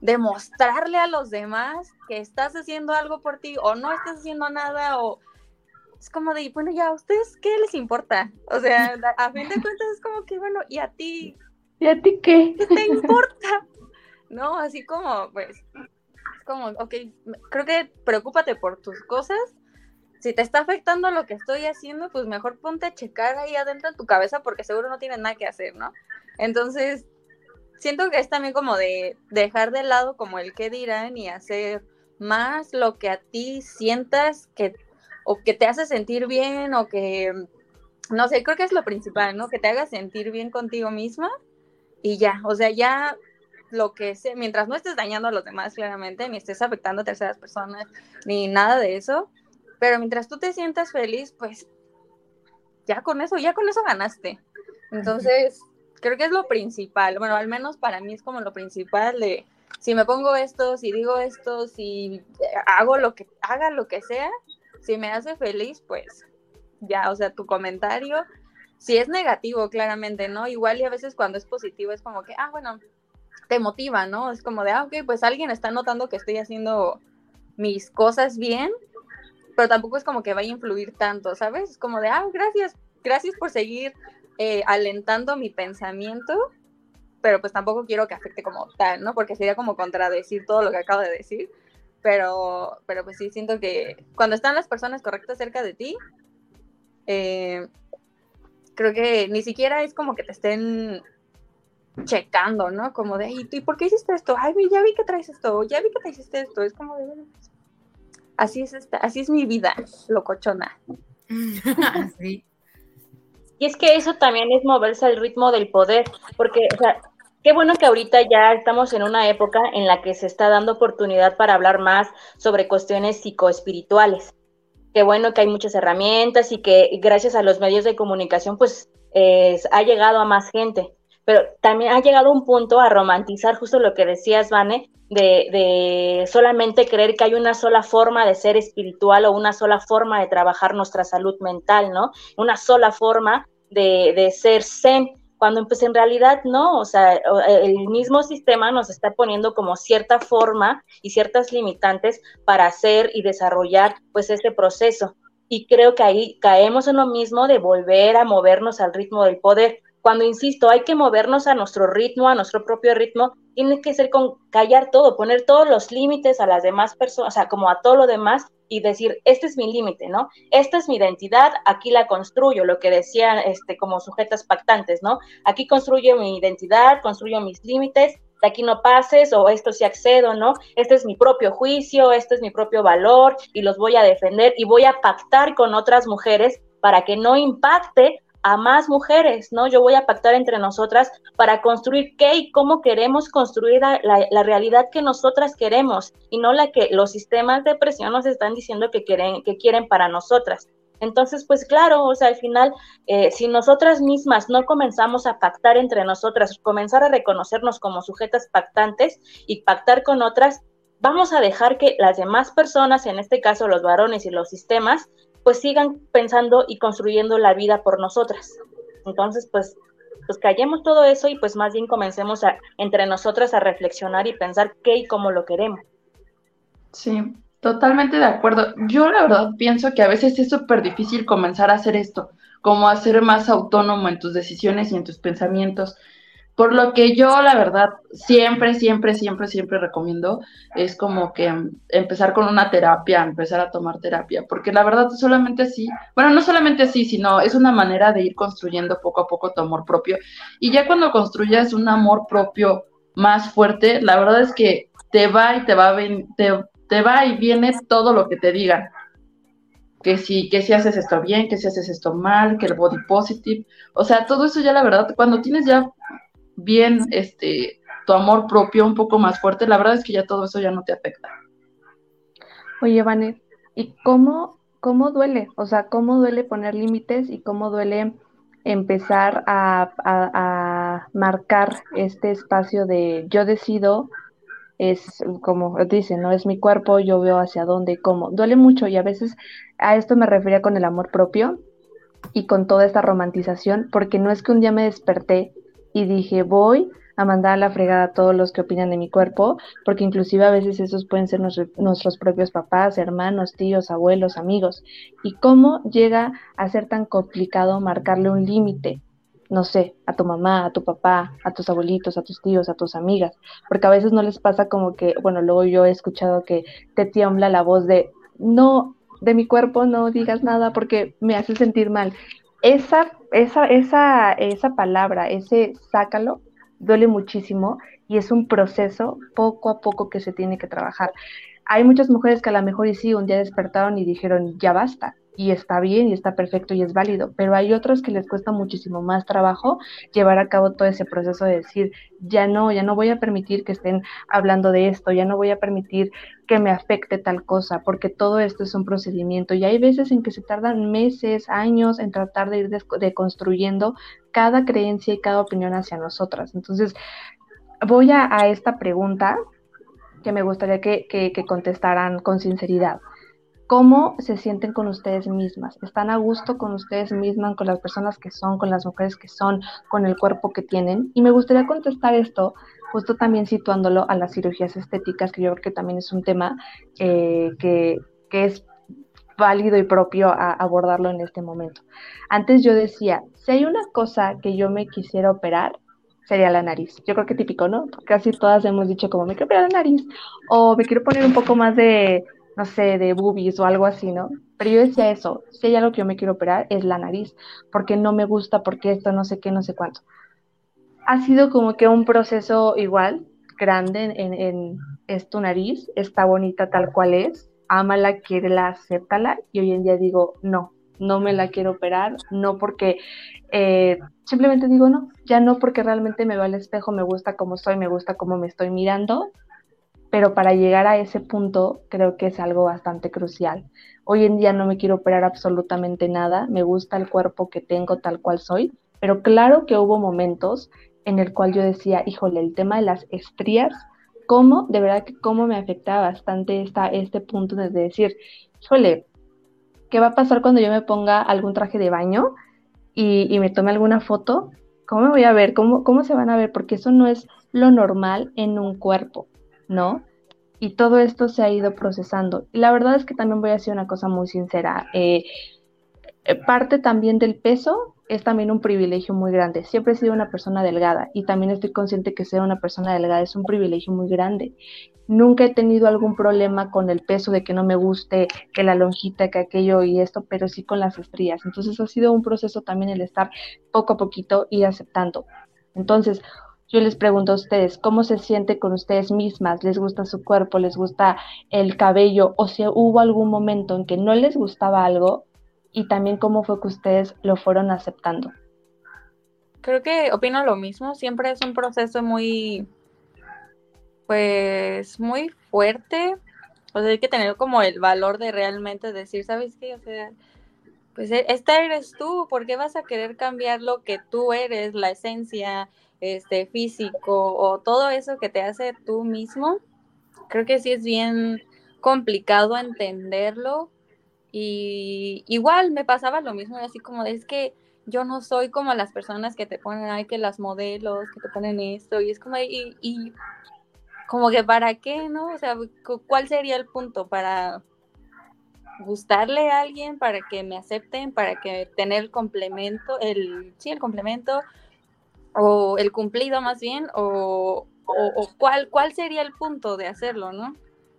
demostrarle a los demás que estás haciendo algo por ti o no estás haciendo nada o es como de, bueno, ya, ¿a ustedes qué les importa? O sea, a fin de cuentas es como que, bueno, ¿y a ti? ¿Y a ti qué? ¿Qué te importa? ¿No? Así como, pues, es como, ok, creo que preocúpate por tus cosas si te está afectando lo que estoy haciendo, pues mejor ponte a checar ahí adentro en tu cabeza porque seguro no tienes nada que hacer, ¿no? Entonces, siento que es también como de dejar de lado como el que dirán y hacer más lo que a ti sientas que o que te hace sentir bien o que no sé, creo que es lo principal, ¿no? Que te haga sentir bien contigo misma y ya, o sea, ya lo que sé, mientras no estés dañando a los demás claramente, ni estés afectando a terceras personas, ni nada de eso, pero mientras tú te sientas feliz, pues ya con eso, ya con eso ganaste. Entonces, creo que es lo principal. Bueno, al menos para mí es como lo principal de si me pongo esto, si digo esto, si hago lo que haga lo que sea, si me hace feliz, pues ya, o sea, tu comentario, si es negativo, claramente, ¿no? Igual y a veces cuando es positivo es como que, ah, bueno, te motiva, ¿no? Es como de, ah, ok, pues alguien está notando que estoy haciendo mis cosas bien, pero tampoco es como que vaya a influir tanto, ¿sabes? Es como de, ah, gracias, gracias por seguir eh, alentando mi pensamiento, pero pues tampoco quiero que afecte como tal, ¿no? Porque sería como contradecir todo lo que acabo de decir, pero, pero pues sí, siento que cuando están las personas correctas cerca de ti, eh, creo que ni siquiera es como que te estén checando, ¿no? Como de, ¿y por qué hiciste esto? Ay, ya vi que traes esto, ya vi que te hiciste esto. Es como de, pues, así es, esta, así es mi vida, locochona. sí. Y es que eso también es moverse al ritmo del poder, porque, o sea, qué bueno que ahorita ya estamos en una época en la que se está dando oportunidad para hablar más sobre cuestiones psicoespirituales. Qué bueno que hay muchas herramientas y que gracias a los medios de comunicación, pues, ha llegado a más gente. Pero también ha llegado un punto a romantizar justo lo que decías, Vane, de, solamente creer que hay una sola forma de ser espiritual o una sola forma de trabajar nuestra salud mental, ¿no? Una sola forma de, ser zen, cuando pues en realidad no, o sea, el mismo sistema nos está poniendo como cierta forma y ciertas limitantes para hacer y desarrollar pues este proceso. Y creo que ahí caemos en lo mismo de volver a movernos al ritmo del poder cuando insisto, hay que movernos a nuestro ritmo, a nuestro propio ritmo, tiene que ser con callar todo, poner todos los límites a las demás personas, o sea, como a todo lo demás y decir, este es mi límite, ¿no? Esta es mi identidad, aquí la construyo, lo que decían este, como sujetas pactantes, ¿no? Aquí construyo mi identidad, construyo mis límites, de aquí no pases o esto sí accedo, ¿no? Este es mi propio juicio, este es mi propio valor y los voy a defender y voy a pactar con otras mujeres para que no impacte a más mujeres, ¿no? Yo voy a pactar entre nosotras para construir qué y cómo queremos construir la, realidad que nosotras queremos y no la que los sistemas de presión nos están diciendo que quieren, que quieren para nosotras. Entonces, pues claro, o sea, al final, eh, si nosotras mismas no comenzamos a pactar entre nosotras, comenzar a reconocernos como sujetas pactantes y pactar con otras, vamos a dejar que las demás personas, en este caso los varones y los sistemas, pues sigan pensando y construyendo la vida por nosotras. Entonces, pues, pues callemos todo eso y pues más bien comencemos a, entre nosotras a reflexionar y pensar qué y cómo lo queremos. Sí, totalmente de acuerdo. Yo la verdad pienso que a veces es súper difícil comenzar a hacer esto, como a ser más autónomo en tus decisiones y en tus pensamientos. Por lo que yo, la verdad, siempre, siempre, siempre, siempre recomiendo es como que empezar con una terapia, empezar a tomar terapia, porque la verdad solamente así, bueno, no solamente así, sino es una manera de ir construyendo poco a poco tu amor propio. Y ya cuando construyas un amor propio más fuerte, la verdad es que te va y te va, te, te va y viene todo lo que te digan que si, que si haces esto bien, que si haces esto mal, que el body positive, o sea, todo eso ya la verdad, cuando tienes ya bien este, tu amor propio un poco más fuerte, la verdad es que ya todo eso ya no te afecta. Oye, Vanet, ¿y cómo, cómo duele? O sea, ¿cómo duele poner límites y cómo duele empezar a, a, marcar este espacio de yo decido, es como dice, no es mi cuerpo, yo veo hacia dónde y cómo. Duele mucho y a veces a esto me refería con el amor propio y con toda esta romantización, porque no es que un día me desperté y dije voy a mandar a la fregada a todos los que opinan de mi cuerpo, porque inclusive a veces esos pueden ser nuestros propios papás, hermanos, tíos, abuelos, amigos. ¿Y cómo llega a ser tan complicado marcarle un límite? No sé, a tu mamá, a tu papá, a tus abuelitos, a tus tíos, a tus amigas, porque a veces no les pasa como que, bueno, luego yo he escuchado que te tiembla la voz de, no, de mi cuerpo no digas nada porque me hace sentir mal. Esa, esa, esa, esa palabra, ese sácalo, duele muchísimo y es un proceso poco a poco que se tiene que trabajar. Hay muchas mujeres que a lo mejor y sí, un día despertaron y dijeron, ya basta, y está bien y está perfecto y es válido, pero hay otros que les cuesta muchísimo más trabajo llevar a cabo todo ese proceso de decir, ya no, ya no voy a permitir que estén hablando de esto, ya no voy a permitir que me afecte tal cosa, porque todo esto es un procedimiento y hay veces en que se tardan meses, años en tratar de ir deconstruyendo cada creencia y cada opinión hacia nosotras. Entonces, voy a, esta pregunta que me gustaría que, que contestaran con sinceridad. ¿Cómo se sienten con ustedes mismas? ¿Están a gusto con ustedes mismas, con las personas que son, con las mujeres que son, con el cuerpo que tienen? Y me gustaría contestar esto justo también situándolo a las cirugías estéticas, que yo creo que también es un tema eh, que, que es válido y propio a abordarlo en este momento. Antes yo decía, si hay una cosa que yo me quisiera operar, sería la nariz. Yo creo que típico, ¿no? Casi todas hemos dicho como me quiero operar la nariz o me quiero poner un poco más de no sé, de boobies o algo así, ¿no? Pero yo decía eso, si hay algo que yo me quiero operar es la nariz, porque no me gusta, porque esto no sé qué, no sé cuánto. Ha sido como que un proceso igual, grande en, en, es tu nariz, está bonita tal cual es, ámala, quiérela, acéptala, y hoy en día digo, no, no me la quiero operar, no porque eh, simplemente digo no, ya no porque realmente me va al espejo, me gusta cómo soy, me gusta cómo me estoy mirando, pero para llegar a ese punto creo que es algo bastante crucial. Hoy en día no me quiero operar absolutamente nada, me gusta el cuerpo que tengo tal cual soy, pero claro que hubo momentos en el cual yo decía, híjole, el tema de las estrías, cómo, de verdad que cómo me afectaba bastante esta, este punto de decir, híjole, ¿qué va a pasar cuando yo me ponga algún traje de baño y, me tome alguna foto? ¿Cómo me voy a ver? ¿Cómo, ¿Cómo se van a ver? Porque eso no es lo normal en un cuerpo. ¿No? Y todo esto se ha ido procesando. Y la verdad es que también voy a decir una cosa muy sincera. Eh, eh, parte también del peso es también un privilegio muy grande. Siempre he sido una persona delgada y también estoy consciente que ser una persona delgada es un privilegio muy grande. Nunca he tenido algún problema con el peso de que no me guste, que la lonjita, que aquello y esto, pero sí con las estrías. Entonces ha sido un proceso también el estar poco a poquito y aceptando. Entonces, yo les pregunto a ustedes, ¿cómo se siente con ustedes mismas? ¿Les gusta su cuerpo? ¿Les gusta el cabello? ¿O si hubo algún momento en que no les gustaba algo? Y también cómo fue que ustedes lo fueron aceptando. Creo que opino lo mismo. Siempre es un proceso muy, pues, muy fuerte. O sea, hay que tener como el valor de realmente decir, ¿sabes qué? O sea, pues e, esta eres tú, ¿por qué vas a querer cambiar lo que tú eres, la esencia, este, físico o todo eso que te hace tú mismo, creo que sí es bien complicado entenderlo. Y igual me pasaba lo mismo, así como es que yo no soy como las personas que te ponen, ay, que las modelos, que te ponen esto, y es como, y, y como que para qué, ¿no? O sea, ¿cuál sería el punto para gustarle a alguien, para que me acepten, para que tener el complemento, el, sí, el complemento, o el cumplido más bien, o, o, cuál, cuál sería el punto de hacerlo, ¿no?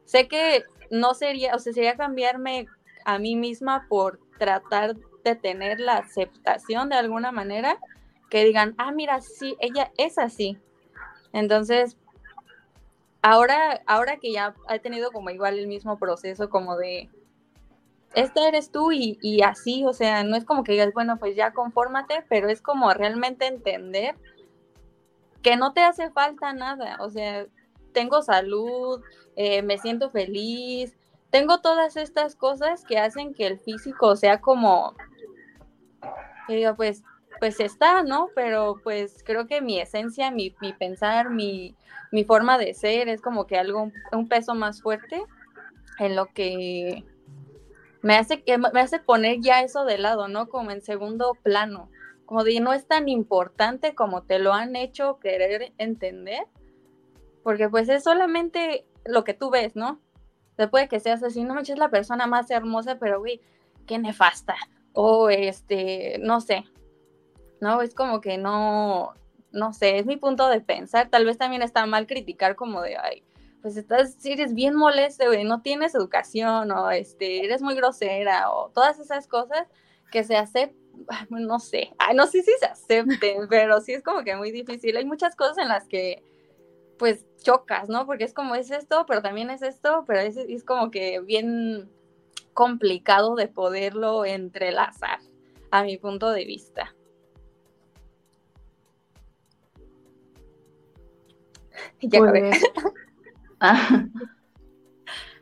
Sé que no sería, o sea, sería cambiarme a mí misma por tratar de tener la aceptación de alguna manera, que digan, ah, mira, sí, ella es así. Entonces, ahora, ahora que ya he tenido como igual el mismo proceso como de, esta eres tú y, así, o sea, no es como que digas, bueno, pues ya confórmate, pero es como realmente entender que no te hace falta nada, o sea, tengo salud, eh, me siento feliz, tengo todas estas cosas que hacen que el físico sea como, digo, pues, pues está, ¿no? Pero pues creo que mi esencia, mi, mi pensar, mi, mi forma de ser es como que algo, un peso más fuerte en lo que me hace, me hace poner ya eso de lado, ¿no? Como en segundo plano, como de no es tan importante como te lo han hecho querer entender, porque pues es solamente lo que tú ves, ¿no? Después de que seas así, no manches, la persona más hermosa, pero güey, qué nefasta, o este, no sé, ¿no? Es como que no, no sé, es mi punto de pensar, tal vez también está mal criticar como de, ay, pues estás, eres bien molesto, güey, no tienes educación, o este, eres muy grosera, o todas esas cosas que se aceptan, no sé, no sé si se acepten, pero sí es como que muy difícil. Hay muchas cosas en las que pues chocas, ¿no? Porque es como es esto, pero también es esto, pero es, es como que bien complicado de poderlo entrelazar, a mi punto de vista. Ya pues,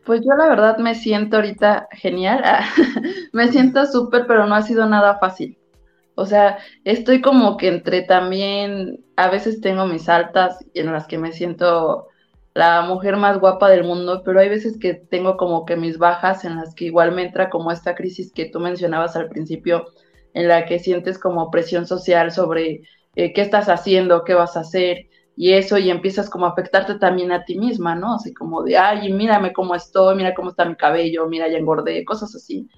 Pues yo la verdad me siento ahorita genial, me siento súper, pero no ha sido nada fácil. O sea, estoy como que entre también, a veces tengo mis altas en las que me siento la mujer más guapa del mundo, pero hay veces que tengo como que mis bajas en las que igual me entra como esta crisis que tú mencionabas al principio, en la que sientes como presión social sobre eh, qué estás haciendo, qué vas a hacer, y eso, y empiezas como a afectarte también a ti misma, ¿no? Así como de, ay, mírame cómo estoy, mira cómo está mi cabello, mira, ya engordé, cosas así.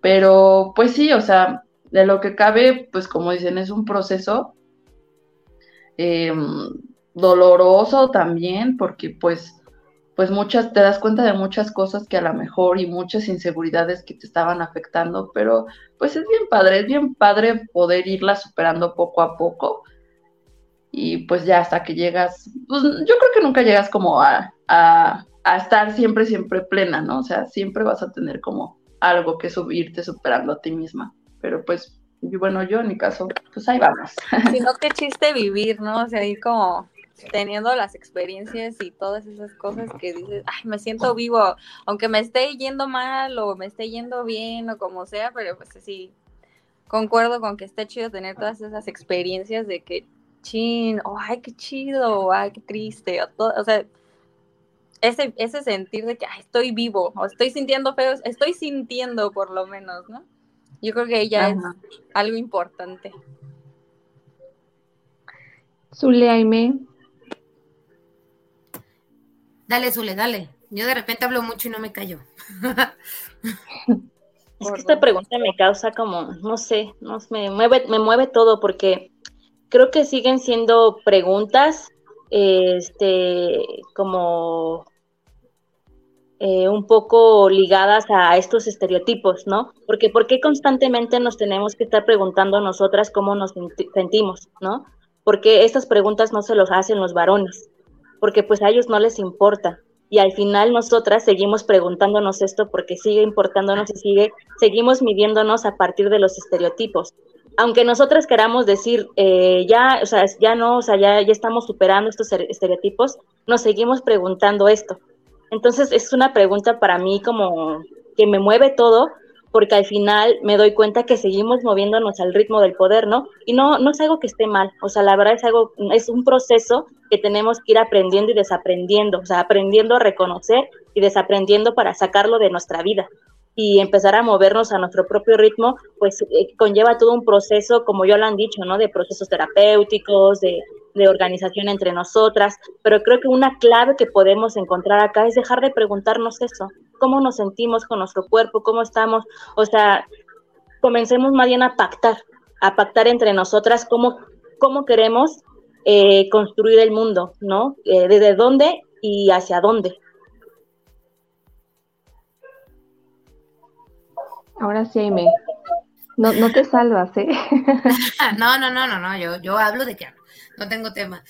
Pero, pues sí, o sea, de lo que cabe, pues como dicen, es un proceso em, doloroso también, porque pues, pues muchas, te das cuenta de muchas cosas que a lo mejor y muchas inseguridades que te estaban afectando, pero pues es bien padre, es bien padre poder irla superando poco a poco y pues ya hasta que llegas, pues yo creo que nunca llegas como a, estar siempre, siempre plena, ¿no? O sea, siempre vas a tener como algo que subirte superando a ti misma, pero pues bueno, yo en mi caso, pues ahí vamos. Sino qué chiste vivir, ¿no? O sea, ir como teniendo las experiencias y todas esas cosas que dices, ay, me siento vivo, aunque me esté yendo mal o me esté yendo bien o como sea, pero pues sí, concuerdo con que está chido tener todas esas experiencias de que chin, oh, ay, qué chido, ay, qué triste, o, todo, o sea, ese, ese sentir de que ay, estoy vivo, o estoy sintiendo feo, estoy sintiendo por lo menos, ¿no? Yo creo que ella es algo importante. Zule, Aime. Dale, Zule, dale. Yo de repente hablo mucho y no me callo. es que esta pregunta me causa como, no sé, no, me, mueve, me mueve todo porque creo que siguen siendo preguntas, este, como eh, un poco ligadas a estos estereotipos, ¿no? Porque ¿por qué constantemente nos tenemos que estar preguntando nosotras cómo nos sentimos, ¿no? Porque estas preguntas no se los hacen los varones, porque pues a ellos no les importa. Y al final nosotras seguimos preguntándonos esto porque sigue importándonos y sigue, seguimos midiéndonos a partir de los estereotipos aunque nosotras queramos decir, eh, ya, o sea, ya no, o sea, ya, ya estamos superando estos estereotipos, nos seguimos preguntando esto. Entonces es una pregunta para mí como que me mueve todo, porque al final me doy cuenta que seguimos moviéndonos al ritmo del poder, ¿no? Y no, no es algo que esté mal, o sea, la verdad es algo, es un proceso que tenemos que ir aprendiendo y desaprendiendo, o sea, aprendiendo a reconocer y desaprendiendo para sacarlo de nuestra vida y empezar a movernos a nuestro propio ritmo, pues eh, conlleva todo un proceso, como ya lo han dicho, ¿no? De procesos terapéuticos, de, de organización entre nosotras, pero creo que una clave que podemos encontrar acá es dejar de preguntarnos eso, cómo nos sentimos con nuestro cuerpo, cómo estamos, o sea, comencemos más bien a pactar, a pactar entre nosotras cómo, queremos eh, construir el mundo, ¿no? Eh, desde dónde y hacia dónde. Ahora sí, Aime. No, no te salvas, ¿eh? no, no, no, no, no, yo, yo hablo de que no tengo tema.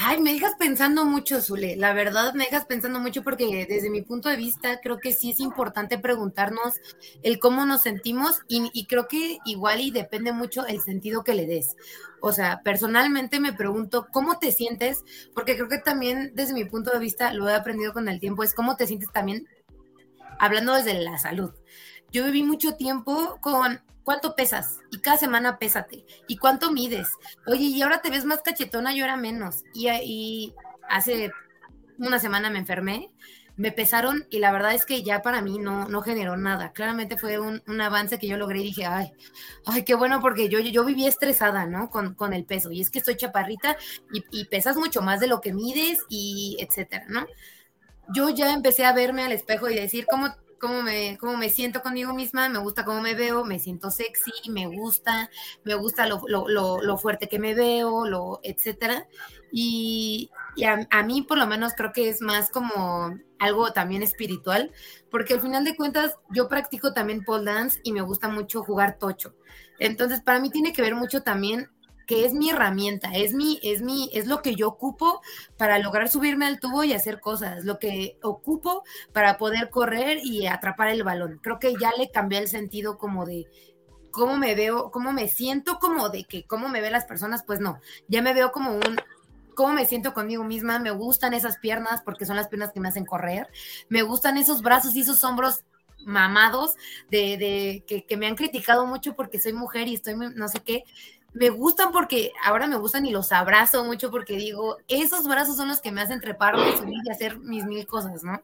Ay, me dejas pensando mucho, Zule. La verdad, me dejas pensando mucho porque desde mi punto de vista creo que sí es importante preguntarnos el cómo nos sentimos y, y, creo que igual y depende mucho el sentido que le des. O sea, personalmente me pregunto cómo te sientes, porque creo que también desde mi punto de vista lo he aprendido con el tiempo, es cómo te sientes también hablando desde la salud. Yo viví mucho tiempo con cuánto pesas y cada semana pésate y cuánto mides. Oye, y ahora te ves más cachetona, yo era menos. Y, y hace una semana me enfermé me pesaron y la verdad es que ya para mí no, no generó nada. Claramente fue un, avance que yo logré y dije, ay, ay, qué bueno porque yo, yo viví estresada, ¿no? Con, con el peso. Y es que estoy chaparrita y, y, pesas mucho más de lo que mides y etcétera, ¿no? Yo ya empecé a verme al espejo y decir, ¿cómo, cómo me, cómo me siento conmigo misma, me gusta cómo me veo, me siento sexy, me gusta, me gusta lo, lo, lo, fuerte que me veo, lo, etcétera. Y, a, mí por lo menos creo que es más como algo también espiritual, porque al final de cuentas yo practico también pole dance y me gusta mucho jugar tocho. Entonces para mí tiene que ver mucho también que es mi herramienta, es mi, es mi, es lo que yo ocupo para lograr subirme al tubo y hacer cosas, lo que ocupo para poder correr y atrapar el balón. Creo que ya le cambié el sentido como de cómo me veo, cómo me siento como de que cómo me ven las personas, pues no, ya me veo como un cómo me siento conmigo misma, me gustan esas piernas porque son las piernas que me hacen correr, me gustan esos brazos y esos hombros mamados de, de que, que, me han criticado mucho porque soy mujer y estoy no sé qué, me gustan porque ahora me gustan y los abrazo mucho porque digo, esos brazos son los que me hacen treparme, y hacer mis mil cosas, ¿no?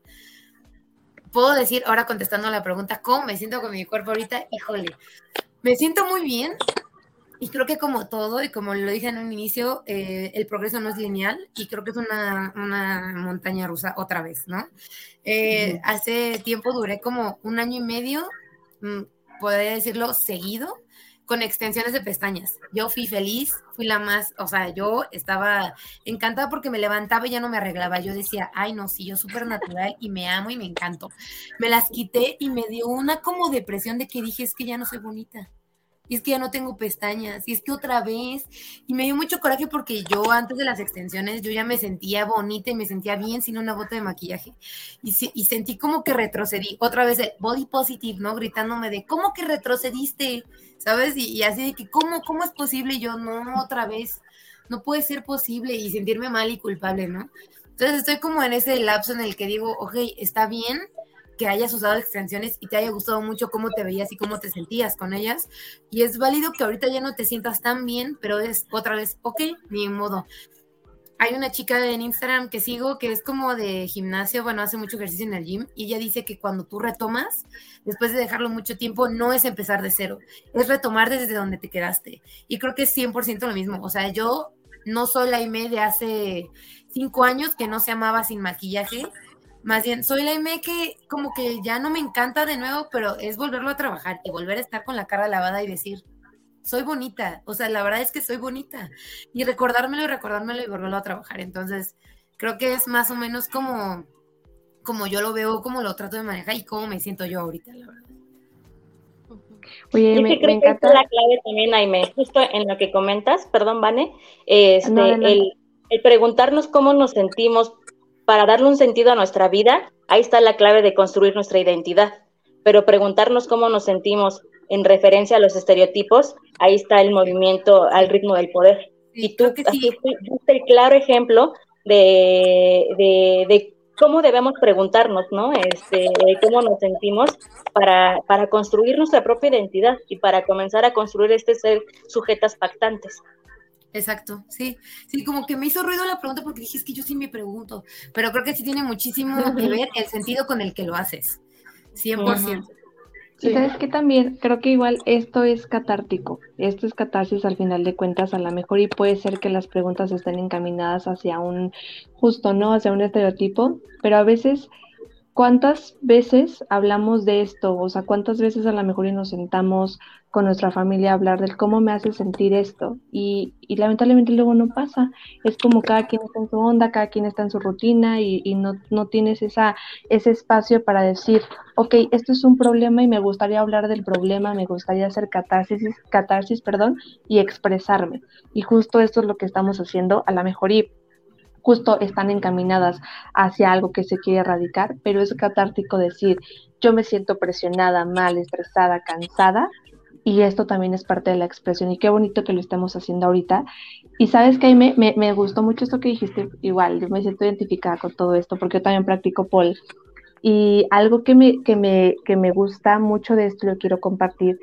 Puedo decir, ahora contestando a la pregunta, ¿cómo me siento con mi cuerpo ahorita? Híjole, me siento muy bien y creo que como todo, y como lo dije en un inicio, eh, el progreso no es lineal y creo que es una, una montaña rusa otra vez, ¿no? Eh, hace tiempo duré como un año y medio, mm, podría decirlo, seguido, con extensiones de pestañas. Yo fui feliz, fui la más, o sea, yo estaba encantada porque me levantaba y ya no me arreglaba. Yo decía, ay, no, sí, yo súper natural y me amo y me encanto. Me las quité y me dio una como depresión de que dije, es que ya no soy bonita y es que ya no tengo pestañas, y es que otra vez, y me dio mucho coraje porque yo antes de las extensiones yo ya me sentía bonita y me sentía bien sin una bota de maquillaje, y, y sentí como que retrocedí, otra vez el body positive, ¿no? Gritándome de, ¿cómo que retrocediste? ¿Sabes? Y, así de que, ¿cómo, ¿cómo es posible? Y yo, no, otra vez, no puede ser posible, y sentirme mal y culpable, ¿no? Entonces estoy como en ese lapso en el que digo, ok, está bien, que hayas usado extensiones y te haya gustado mucho cómo te veías y cómo te sentías con ellas. Y es válido que ahorita ya no te sientas tan bien, pero es otra vez, ok, ni modo. Hay una chica en Instagram que sigo que es como de gimnasio, bueno, hace mucho ejercicio en el gym y ella dice que cuando tú retomas, después de dejarlo mucho tiempo, no es empezar de cero, es retomar desde donde te quedaste. Y creo que es 100% lo mismo. O sea, yo no soy la IME de hace cinco años que no se amaba sin maquillaje más bien, soy la IME que como que ya no me encanta de nuevo, pero es volverlo a trabajar y volver a estar con la cara lavada y decir, soy bonita. O sea, la verdad es que soy bonita. Y recordármelo y recordármelo y volverlo a trabajar. Entonces, creo que es más o menos como, como yo lo veo, como lo trato de manejar y cómo me siento yo ahorita, la verdad. Oye, me, encanta. la clave también, Aime, justo en lo que comentas, perdón, Vane, este, El, el preguntarnos cómo nos sentimos para darle un sentido a nuestra vida, ahí está la clave de construir nuestra identidad. Pero preguntarnos cómo nos sentimos en referencia a los estereotipos, ahí está el movimiento al ritmo del poder. y tú así el claro ejemplo de, de, cómo debemos preguntarnos, ¿no? Este, cómo nos sentimos para, para construir nuestra propia identidad y para comenzar a construir este ser sujetas pactantes. Exacto, sí, sí, como que me hizo ruido la pregunta porque dije, es que yo sí me pregunto, pero creo que sí tiene muchísimo que ver el sentido con el que lo haces, 100%. Y sabes que también creo que igual esto es catártico, esto es catarsis al final de cuentas a lo mejor y puede ser que las preguntas estén encaminadas hacia un justo, ¿no? Hacia un estereotipo, pero a veces ¿cuántas veces hablamos de esto? O sea, ¿cuántas veces a lo mejor y nos sentamos con nuestra familia a hablar del cómo me hace sentir esto? Y, y, lamentablemente luego no pasa. Es como cada quien está en su onda, cada quien está en su rutina y, no, no, tienes esa, ese espacio para decir, ok, esto es un problema y me gustaría hablar del problema, me gustaría hacer catarsis, catarsis perdón, y expresarme. Y justo esto es lo que estamos haciendo a lo mejor y justo están encaminadas hacia algo que se quiere erradicar, pero es catártico decir, yo me siento presionada, mal, estresada, cansada, y esto también es parte de la expresión y qué bonito que lo estemos haciendo ahorita. Y sabes que me, me, me gustó mucho esto que dijiste, igual, yo me siento identificada con todo esto porque yo también practico pole. Y algo que me, que me, que me gusta mucho de esto, lo quiero compartir,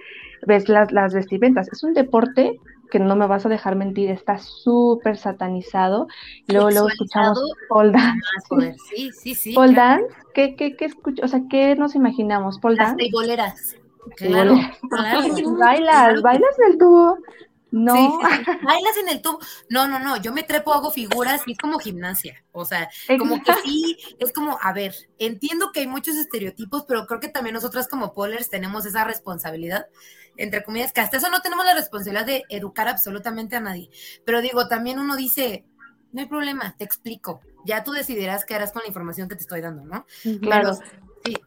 ves las, las vestimentas. Es un deporte que no me vas a dejar mentir, está súper satanizado. Luego, luego escuchamos pole dance. Sí, sí, sí. Pole dance, ¿qué, qué, qué escucho? O sea, ¿qué nos imaginamos? Pole Las dance. teiboleras. Claro, claro. Bailas, bailas del tubo. No. Sí, sí, sí. Bailas en el tubo. No, no, no. Yo me trepo, hago figuras y es como gimnasia. O sea, como que sí, es como, a ver, entiendo que hay muchos estereotipos, pero creo que también nosotras como polers tenemos esa responsabilidad, entre comillas, que hasta eso no tenemos la responsabilidad de educar absolutamente a nadie. Pero digo, también uno dice, no hay problema, te explico. Ya tú decidirás qué harás con la información que te estoy dando, ¿no? Claro. Pero, sí,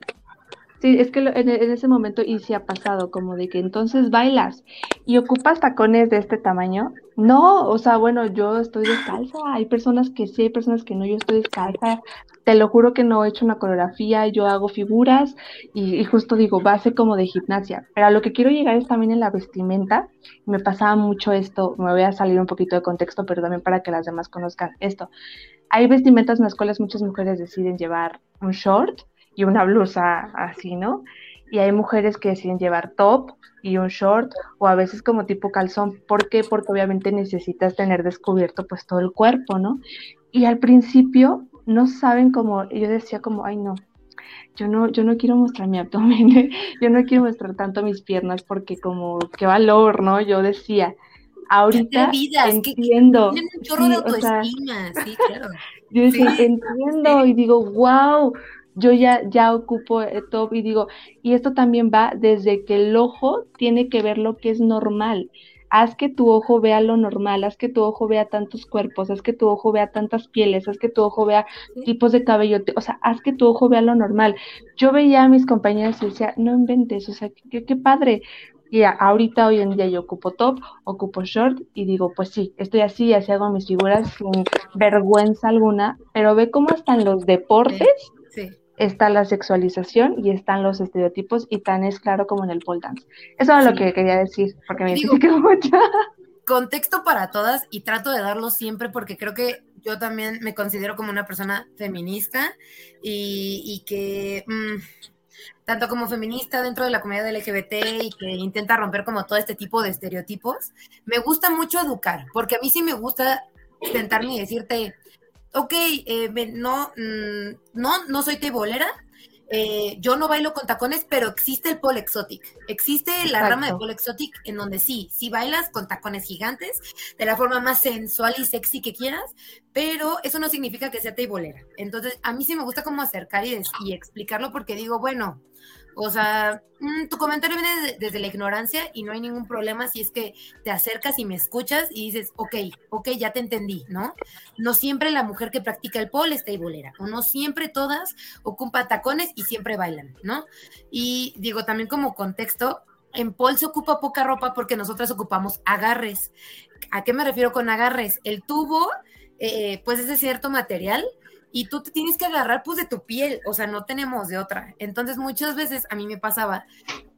Sí, es que en, en ese momento y sí ha pasado, como de que entonces bailas y ocupas tacones de este tamaño. No, o sea, bueno, yo estoy descalza, hay personas que sí, hay personas que no, yo estoy descalza. Te lo juro que no he hecho una coreografía, yo hago figuras y, y justo digo, base como de gimnasia. Pero a lo que quiero llegar es también en la vestimenta. Me pasaba mucho esto, me voy a salir un poquito de contexto, pero también para que las demás conozcan esto. Hay vestimentas en las cuales muchas mujeres deciden llevar un short y una blusa así, ¿no? Y hay mujeres que deciden llevar top y un short o a veces como tipo calzón. ¿Por qué? Porque obviamente necesitas tener descubierto pues todo el cuerpo, ¿no? Y al principio no saben cómo, yo decía como, ay no, yo no, yo no quiero mostrar mi abdomen, yo no quiero mostrar tanto mis piernas porque como, qué valor, ¿no? Yo decía, ahorita que- entiendo. tienen un chorro de Sí, o sea, autoestima, sí, claro. yo decía, Sí, entiendo y digo, wow, yo ya, ya ocupo eh, top y digo, y esto también va desde que el ojo tiene que ver lo que es normal. Haz que tu ojo vea lo normal, haz que tu ojo vea tantos cuerpos, haz que tu ojo vea tantas pieles, haz que tu ojo vea tipos de cabello, o sea, haz que tu ojo vea lo normal. Yo veía a mis compañeras y decía, no inventes, o sea, qué, qué padre. Y ahorita, hoy en día, yo ocupo top, ocupo short y digo, pues sí, estoy así, así hago mis figuras sin vergüenza alguna, pero ve cómo hasta en los deportes. Está la sexualización y están los estereotipos y tan es claro como en el pole dance. Eso era lo que quería decir, porque me Digo- mucho. contexto para todas y trato de darlo siempre porque creo que yo también me considero como una persona feminista y, y que mm, tanto como feminista dentro de la comunidad LGBT y que intenta romper como todo este tipo de estereotipos, me gusta mucho educar porque a mí sí me gusta sentarme y decirte, ok, eh, no, mm, no, no soy tebolera, eh, yo no bailo con tacones, pero existe el pole exotic. Existe la rama de pole exotic en donde sí, sí bailas con tacones gigantes, de la forma más sensual y sexy que quieras, pero eso no significa que sea teibolera. Entonces, a mí sí me gusta como acercar y, y explicarlo porque digo, bueno, o sea, mm, tu comentario viene de- desde la ignorancia y no hay ningún problema si es que te acercas y me escuchas y dices, ok, ok, ya te entendí, ¿no? No siempre la mujer que practica el pole es teibolera, o no siempre todas ocupan tacones y siempre bailan, ¿no? Y digo, también como contexto, en pole se ocupa poca ropa porque nosotras ocupamos agarres. ¿A qué me refiero con agarres? El tubo, eh, pues es de cierto material y tú te tienes que agarrar pues de tu piel, o sea, no tenemos de otra. Entonces muchas veces a mí me pasaba,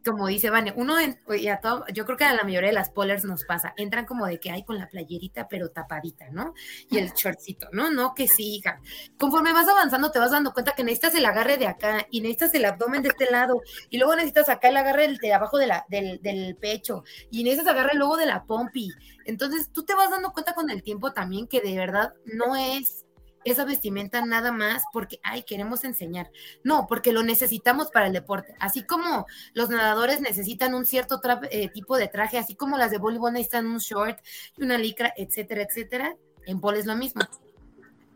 como dice Vane, uno, en- todo, yo creo que a la mayoría de las polers nos pasa, entran como de que hay con la playerita pero tapadita, ¿no? Y el shortcito, ¿no? No, que sí, hija. Conforme vas avanzando te vas dando cuenta que necesitas el agarre de acá y necesitas el abdomen de este lado y luego necesitas acá el agarre de abajo de la, del, del pecho y necesitas agarre luego de la pompi. Entonces tú te vas dando cuenta con el tiempo también que de verdad no es esa vestimenta nada más porque, ay, queremos enseñar. No, porque lo necesitamos para el deporte. Así como los nadadores necesitan un cierto eh, tipo de traje, así como las de voleibol necesitan un short y una licra, etcétera, etcétera, en pole es lo mismo.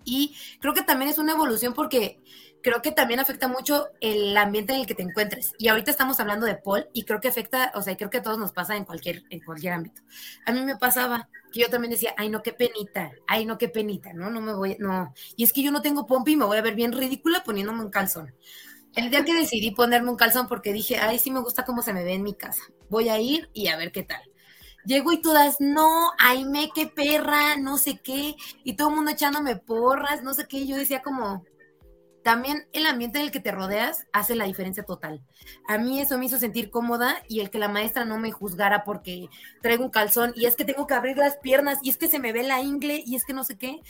Y creo que también es una evolución porque creo que también afecta mucho el ambiente en el que te encuentres. Y ahorita estamos hablando de Paul y creo que afecta, o sea, creo que a todos nos pasa en cualquier, en cualquier ámbito. A mí me pasaba que yo también decía, ay, no, qué penita, ay, no, qué penita, ¿no? No me voy, no. Y es que yo no tengo pompa y me voy a ver bien ridícula poniéndome un calzón. El día que decidí ponerme un calzón porque dije, ay, sí me gusta cómo se me ve en mi casa. Voy a ir y a ver qué tal. Llego y todas, no, ay, me, qué perra, no sé qué, y todo el mundo echándome porras, no sé qué, yo decía como, también el ambiente en el que te rodeas hace la diferencia total. A mí eso me hizo sentir cómoda y el que la maestra no me juzgara porque traigo un calzón y es que tengo que abrir las piernas y es que se me ve la ingle y es que no sé qué,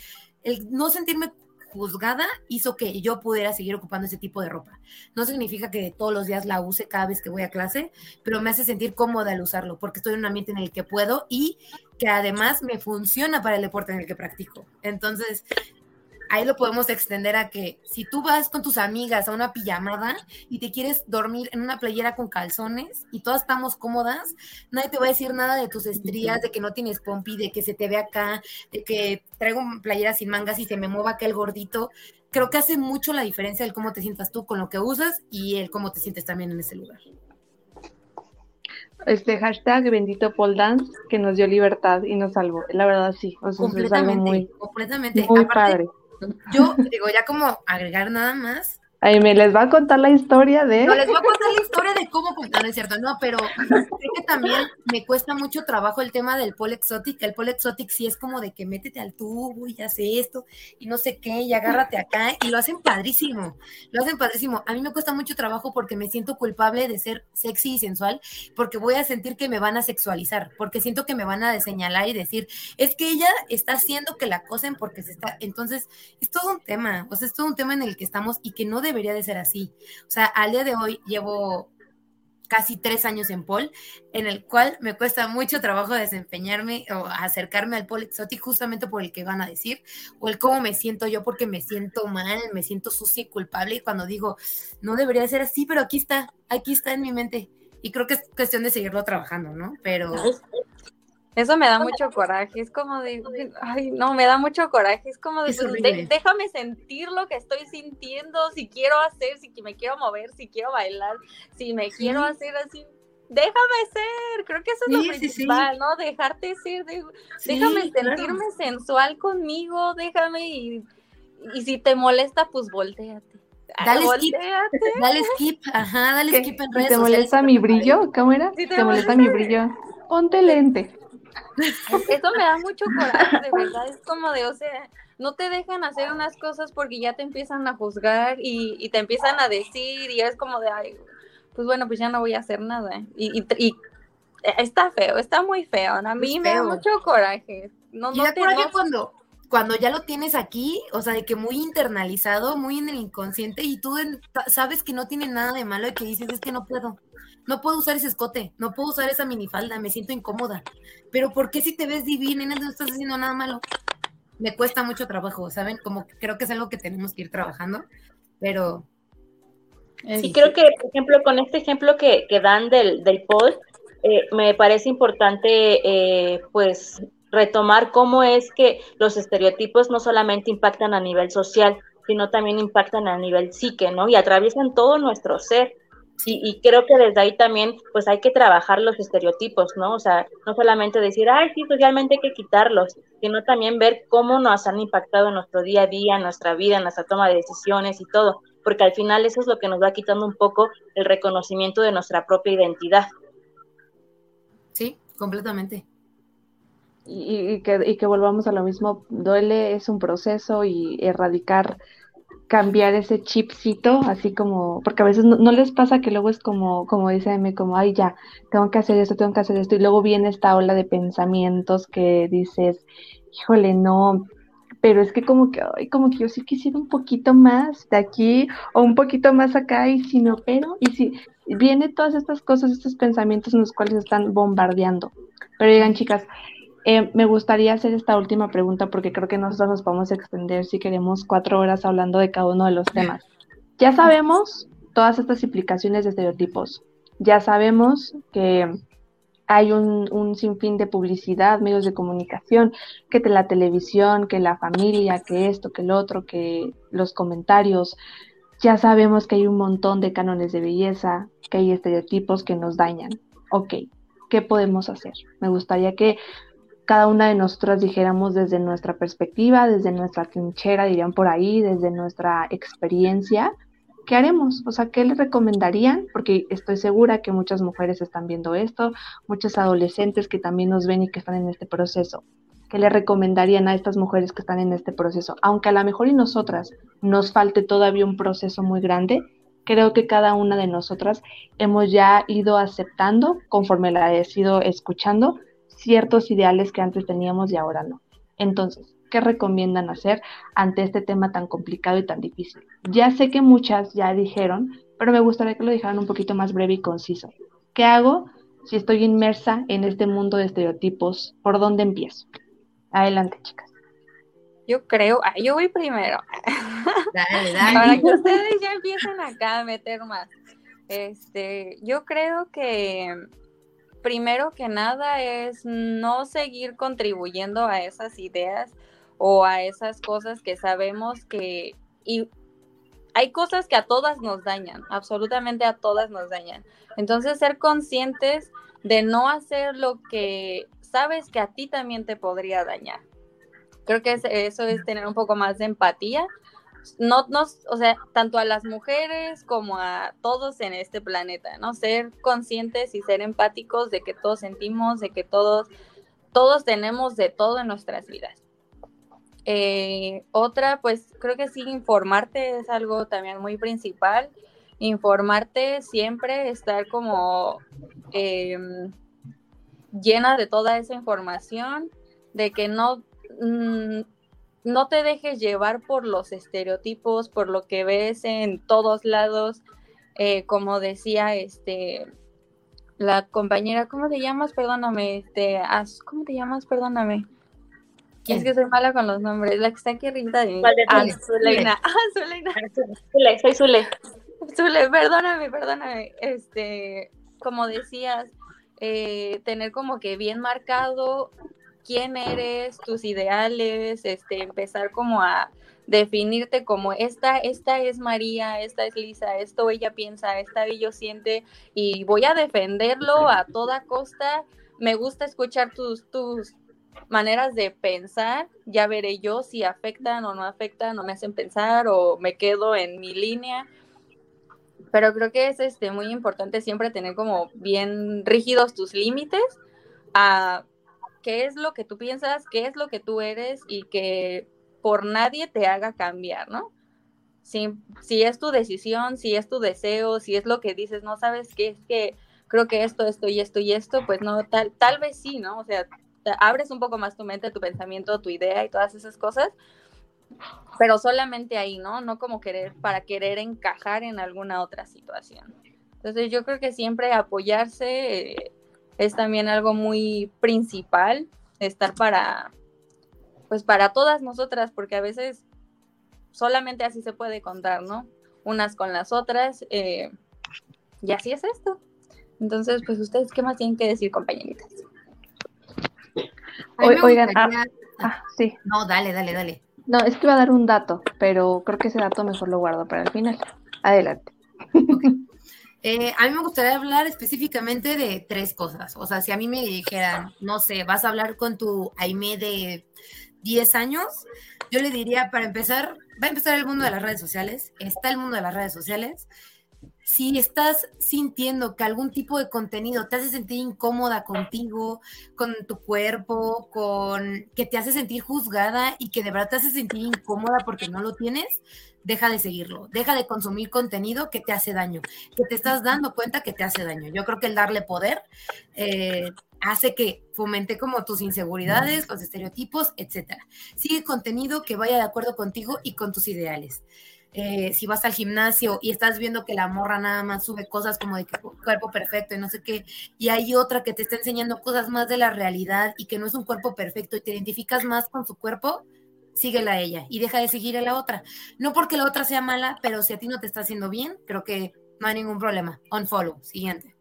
el no sentirme juzgada hizo que yo pudiera seguir ocupando ese tipo de ropa. No significa que todos los días la use cada vez que voy a clase, pero me hace sentir cómoda al usarlo porque estoy en un ambiente en el que puedo y que además me funciona para el deporte en el que practico. Entonces, ahí lo podemos extender a que si tú vas con tus amigas a una pijamada y te quieres dormir en una playera con calzones y todas estamos cómodas, nadie te va a decir nada de tus estrías, de que no tienes pompi, de que se te ve acá, de que traigo playera sin mangas y se me mueva acá el gordito. Creo que hace mucho la diferencia el cómo te sientas tú con lo que usas y el cómo te sientes también en ese lugar. Este hashtag bendito Paul Dance que nos dio libertad y nos salvó. La verdad sí, completamente, muy, completamente. Muy padre yo digo, ya como agregar nada más, Ahí me les va a contar la historia de. No, les voy a contar la historia de cómo contar, es cierto, no, pero creo que también me cuesta mucho trabajo el tema del pole exotic. El pole exotic sí es como de que métete al tubo y hace esto y no sé qué, y agárrate acá, y lo hacen padrísimo, lo hacen padrísimo. A mí me cuesta mucho trabajo porque me siento culpable de ser sexy y sensual, porque voy a sentir que me van a sexualizar, porque siento que me van a señalar y decir, es que ella está haciendo que la acosen porque se está. Entonces, es todo un tema, o sea, es todo un tema en el que estamos y que no debe debería de ser así. O sea, al día de hoy llevo casi tres años en pol, en el cual me cuesta mucho trabajo desempeñarme o acercarme al pol exótico justamente por el que van a decir, o el cómo me siento yo porque me siento mal, me siento sucia y culpable, y cuando digo, no debería ser así, pero aquí está, aquí está en mi mente. Y creo que es cuestión de seguirlo trabajando, ¿no? Pero eso me da mucho coraje, es como de, ay, no, me da mucho coraje, es como de, déjame sentir lo que estoy sintiendo, si quiero hacer, si me quiero mover, si quiero bailar, si me quiero hacer así, déjame ser, creo que eso es lo principal, ¿no? Dejarte ser, déjame sentirme sensual conmigo, déjame y, y si te molesta, pues volteate. Dale skip, dale skip, ajá, dale skip en redes ¿Te molesta mi brillo? ¿Cómo era? ¿Te, molesta mi brillo? Ponte lente. Eso me da mucho coraje, de verdad. Es como de, o sea, no te dejan hacer unas cosas porque ya te empiezan a juzgar y, te empiezan a decir y es como de, ay, pues bueno, pues ya no voy a hacer nada. Y, está feo, está muy feo. A mí me da mucho coraje. No, no te, cuando, cuando ya lo tienes aquí, o sea, de que muy internalizado, muy en el inconsciente y tú sabes que no tiene nada de malo y que dices, es que no puedo no puedo usar ese escote, no puedo usar esa minifalda, me siento incómoda. Pero ¿por qué si te ves divina y no estás haciendo nada malo? Me cuesta mucho trabajo, ¿saben? Como que creo que es algo que tenemos que ir trabajando, pero... Sí, creo que, por ejemplo, con este ejemplo que, dan del, del post, eh, me parece importante, eh, pues, retomar cómo es que los estereotipos no solamente impactan a nivel social, sino también impactan a nivel psique, ¿no? Y atraviesan todo nuestro ser. Y, creo que desde ahí también, pues hay que trabajar los estereotipos, ¿no? O sea, no solamente decir, ay, sí, socialmente hay que quitarlos, sino también ver cómo nos han impactado en nuestro día a día, en nuestra vida, en nuestra toma de decisiones y todo, porque al final eso es lo que nos va quitando un poco el reconocimiento de nuestra propia identidad. Sí, completamente. Y, que, y que volvamos a lo mismo, duele, es un proceso y erradicar cambiar ese chipcito, así como, porque a veces no, les pasa que luego es como, como dice M, como, ay, ya, tengo que hacer esto, tengo que hacer esto, y luego viene esta ola de pensamientos que dices, híjole, no, pero es que como que, ay, como que yo sí quisiera un poquito más de aquí o un poquito más acá, y si no, pero, y si viene todas estas cosas, estos pensamientos en los cuales están bombardeando. Pero digan, chicas, eh, me gustaría hacer esta última pregunta porque creo que nosotros nos podemos extender si queremos cuatro horas hablando de cada uno de los temas. Ya sabemos todas estas implicaciones de estereotipos. Ya sabemos que hay un, un, sinfín de publicidad, medios de comunicación, que la televisión, que la familia, que esto, que el otro, que los comentarios. Ya sabemos que hay un montón de cánones de belleza, que hay estereotipos que nos dañan. Ok, ¿qué podemos hacer? Me gustaría que cada una de nosotras dijéramos desde nuestra perspectiva, desde nuestra trinchera, dirían por ahí, desde nuestra experiencia, ¿qué haremos? O sea, ¿qué les recomendarían? Porque estoy segura que muchas mujeres están viendo esto, muchas adolescentes que también nos ven y que están en este proceso. ¿qué le recomendarían a estas mujeres que están en este proceso? Aunque a lo mejor y nosotras nos falte todavía un proceso muy grande, creo que cada una de nosotras hemos ya ido aceptando, conforme la he ido escuchando, ciertos ideales que antes teníamos y ahora no. Entonces, ¿qué recomiendan hacer ante este tema tan complicado y tan difícil? Ya sé que muchas ya dijeron, pero me gustaría que lo dijeran un poquito más breve y conciso. ¿Qué hago si estoy inmersa en este mundo de estereotipos? ¿Por dónde empiezo? Adelante, chicas. Yo creo, yo voy primero. Dale, dale. Para que ustedes ya empiecen acá a meter más. Este, yo creo que primero que nada es no seguir contribuyendo a esas ideas o a esas cosas que sabemos que y hay cosas que a todas nos dañan, absolutamente a todas nos dañan. Entonces ser conscientes de no hacer lo que sabes que a ti también te podría dañar. Creo que eso es tener un poco más de empatía. No, no, o sea, tanto a las mujeres como a todos en este planeta, ¿no? Ser conscientes y ser empáticos de que todos sentimos, de que todos, todos tenemos de todo en nuestras vidas. Eh, otra, pues creo que sí, informarte es algo también muy principal. Informarte siempre, estar como em, llena de toda esa información, de que no, mm, no te dejes llevar por los estereotipos, por lo que ves en todos lados, eh, como decía este la compañera, ¿cómo te llamas? Perdóname, este, ¿cómo te llamas? Perdóname. Es que soy mala con los nombres. La que está aquí arriba de mí. Zuleina. Zule, soy Zule. Zule, perdóname, perdóname. Este, como decías, eh, tener como que bien marcado quién eres, tus ideales, este, empezar como a definirte como esta, esta es María, esta es Lisa, esto ella piensa, esta ella siente y voy a defenderlo a toda costa. Me gusta escuchar tus, tus maneras de pensar, ya veré yo si afectan o no afectan o me hacen pensar o me quedo en mi línea pero creo que es este, muy importante siempre tener como bien rígidos tus límites a qué es lo que tú piensas, qué es lo que tú eres y que por nadie te haga cambiar, ¿no? Si, si es tu decisión, si es tu deseo, si es lo que dices, no sabes qué es que creo que esto, esto y esto y esto, pues no, tal, tal vez sí, ¿no? O sea, abres un poco más tu mente, tu pensamiento, tu idea y todas esas cosas, pero solamente ahí, ¿no? No como querer, para querer encajar en alguna otra situación. Entonces yo creo que siempre apoyarse eh, es también algo muy principal, estar para, pues para todas nosotras, porque a veces solamente así se puede contar, ¿no? Unas con las otras, eh, y así es esto. Entonces, pues ustedes, ¿qué más tienen que decir, compañeritas? oigan, ah, ah, sí. No, dale, dale, dale. No, es que iba a dar un dato, pero creo que ese dato mejor lo guardo para el final. Adelante. Eh, a mí me gustaría hablar específicamente de tres cosas. O sea, si a mí me dijeran, no sé, vas a hablar con tu Aime de 10 años, yo le diría, para empezar, va a empezar el mundo de las redes sociales, está el mundo de las redes sociales, si estás sintiendo que algún tipo de contenido te hace sentir incómoda contigo, con tu cuerpo, con que te hace sentir juzgada y que de verdad te hace sentir incómoda porque no lo tienes, deja de seguirlo, deja de consumir contenido que te hace daño, que te estás dando cuenta que te hace daño. Yo creo que el darle poder eh, hace que fomente como tus inseguridades, los estereotipos, etcétera. Sigue contenido que vaya de acuerdo contigo y con tus ideales. Eh, si vas al gimnasio y estás viendo que la morra nada más sube cosas como de cuerpo perfecto y no sé qué, y hay otra que te está enseñando cosas más de la realidad y que no es un cuerpo perfecto y te identificas más con su cuerpo, síguela a ella y deja de seguir a la otra. No porque la otra sea mala, pero si a ti no te está haciendo bien, creo que no hay ningún problema. Unfollow, siguiente.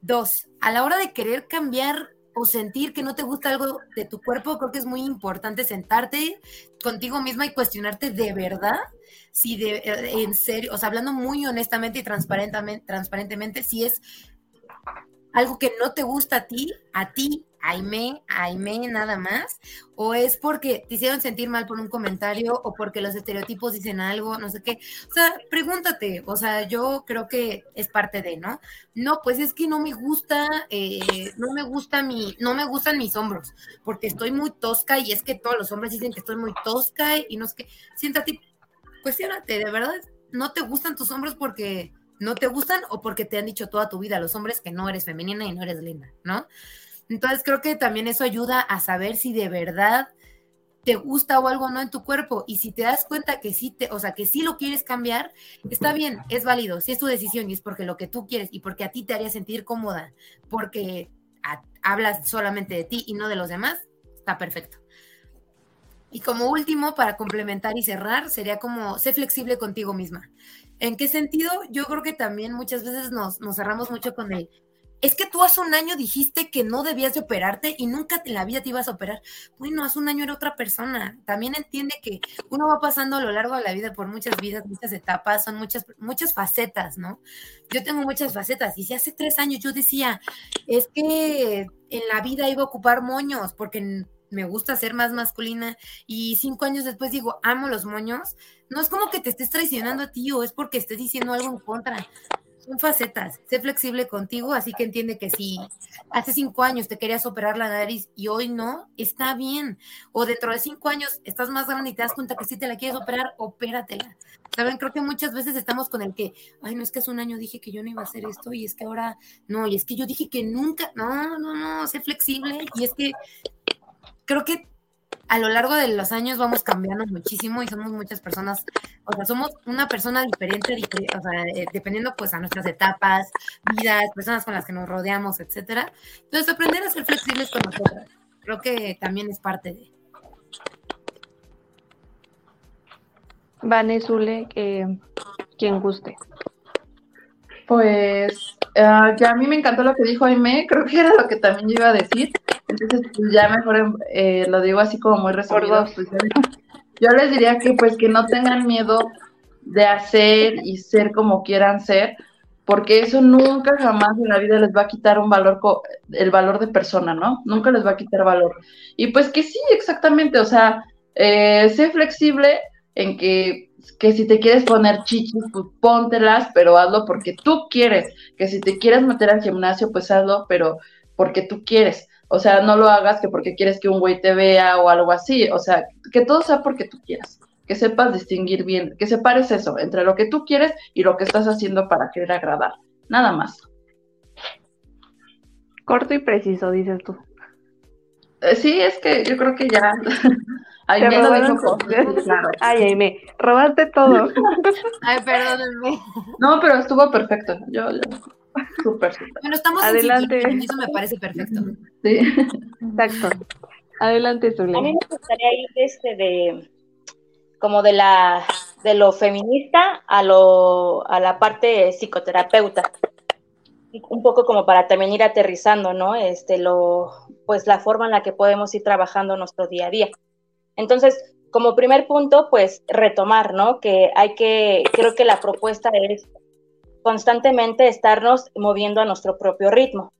Dos, a la hora de querer cambiar o sentir que no te gusta algo de tu cuerpo, creo que es muy importante sentarte contigo misma y cuestionarte de verdad si de, eh, en serio, o sea, hablando muy honestamente y transparentemente, transparentemente, si es algo que no te gusta a ti, a ti, Aime, Aime nada más, o es porque te hicieron sentir mal por un comentario, o porque los estereotipos dicen algo, no sé qué. O sea, pregúntate, o sea, yo creo que es parte de, ¿no? No, pues es que no me gusta, eh, no me gusta mi, no me gustan mis hombros, porque estoy muy tosca y es que todos los hombres dicen que estoy muy tosca y no es que, siéntate, cuestionate, de verdad, no te gustan tus hombros porque no te gustan o porque te han dicho toda tu vida los hombres que no eres femenina y no eres linda, ¿no? Entonces creo que también eso ayuda a saber si de verdad te gusta o algo no en tu cuerpo y si te das cuenta que sí te, o sea, que sí lo quieres cambiar, está bien, es válido, si es tu decisión y es porque lo que tú quieres y porque a ti te haría sentir cómoda, porque hablas solamente de ti y no de los demás, está perfecto. Y como último, para complementar y cerrar, sería como, sé flexible contigo misma. ¿En qué sentido? Yo creo que también muchas veces nos, nos cerramos mucho con el, es que tú hace un año dijiste que no debías de operarte y nunca en la vida te ibas a operar. Bueno, hace un año era otra persona. También entiende que uno va pasando a lo largo de la vida por muchas vidas, muchas etapas, son muchas, muchas facetas, ¿no? Yo tengo muchas facetas y si hace tres años yo decía, es que en la vida iba a ocupar moños porque me gusta ser más masculina y cinco años después digo, amo los moños, no es como que te estés traicionando a ti o es porque estés diciendo algo en contra son facetas. Sé flexible contigo, así que entiende que si hace cinco años te querías operar la nariz y hoy no, está bien. O dentro de cinco años estás más grande y te das cuenta que si te la quieres operar, opératela. Saben, creo que muchas veces estamos con el que, ay, no es que hace un año dije que yo no iba a hacer esto y es que ahora no, y es que yo dije que nunca, no, no, no, sé flexible y es que creo que a lo largo de los años vamos cambiando muchísimo y somos muchas personas, o sea, somos una persona diferente, o sea, eh, dependiendo pues a nuestras etapas, vidas, personas con las que nos rodeamos, etcétera. Entonces, aprender a ser flexibles con nosotras, creo que también es parte de. Vanessa, eh, quien guste. Pues uh, ya a mí me encantó lo que dijo Aime, creo que era lo que también yo iba a decir. Entonces, pues ya mejor eh, lo digo así como muy resumido. Pues, yo les diría que pues que no tengan miedo de hacer y ser como quieran ser, porque eso nunca jamás en la vida les va a quitar un valor, el valor de persona, ¿no? Nunca les va a quitar valor. Y pues que sí, exactamente, o sea, eh, sé flexible en que, que si te quieres poner chichis, pues póntelas, pero hazlo porque tú quieres, que si te quieres meter al gimnasio, pues hazlo, pero porque tú quieres. O sea, no lo hagas que porque quieres que un güey te vea o algo así. O sea, que todo sea porque tú quieras. Que sepas distinguir bien, que separes eso entre lo que tú quieres y lo que estás haciendo para querer agradar. Nada más. Corto y preciso, dices tú. Eh, sí, es que yo creo que ya. Ay, me lo dijo claro. Ay, ay, me robaste todo. Ay, perdónenme. No, pero estuvo perfecto. Yo, yo Súper, Bueno, estamos Adelante. en eso me parece perfecto. Sí. Exacto. Adelante, Zulia. A mí me gustaría ir este de como de la de lo feminista a lo a la parte psicoterapeuta. Un poco como para también ir aterrizando, ¿no? Este lo pues la forma en la que podemos ir trabajando nuestro día a día. Entonces, como primer punto, pues retomar, ¿no? Que hay que creo que la propuesta es constantemente estarnos moviendo a nuestro propio ritmo.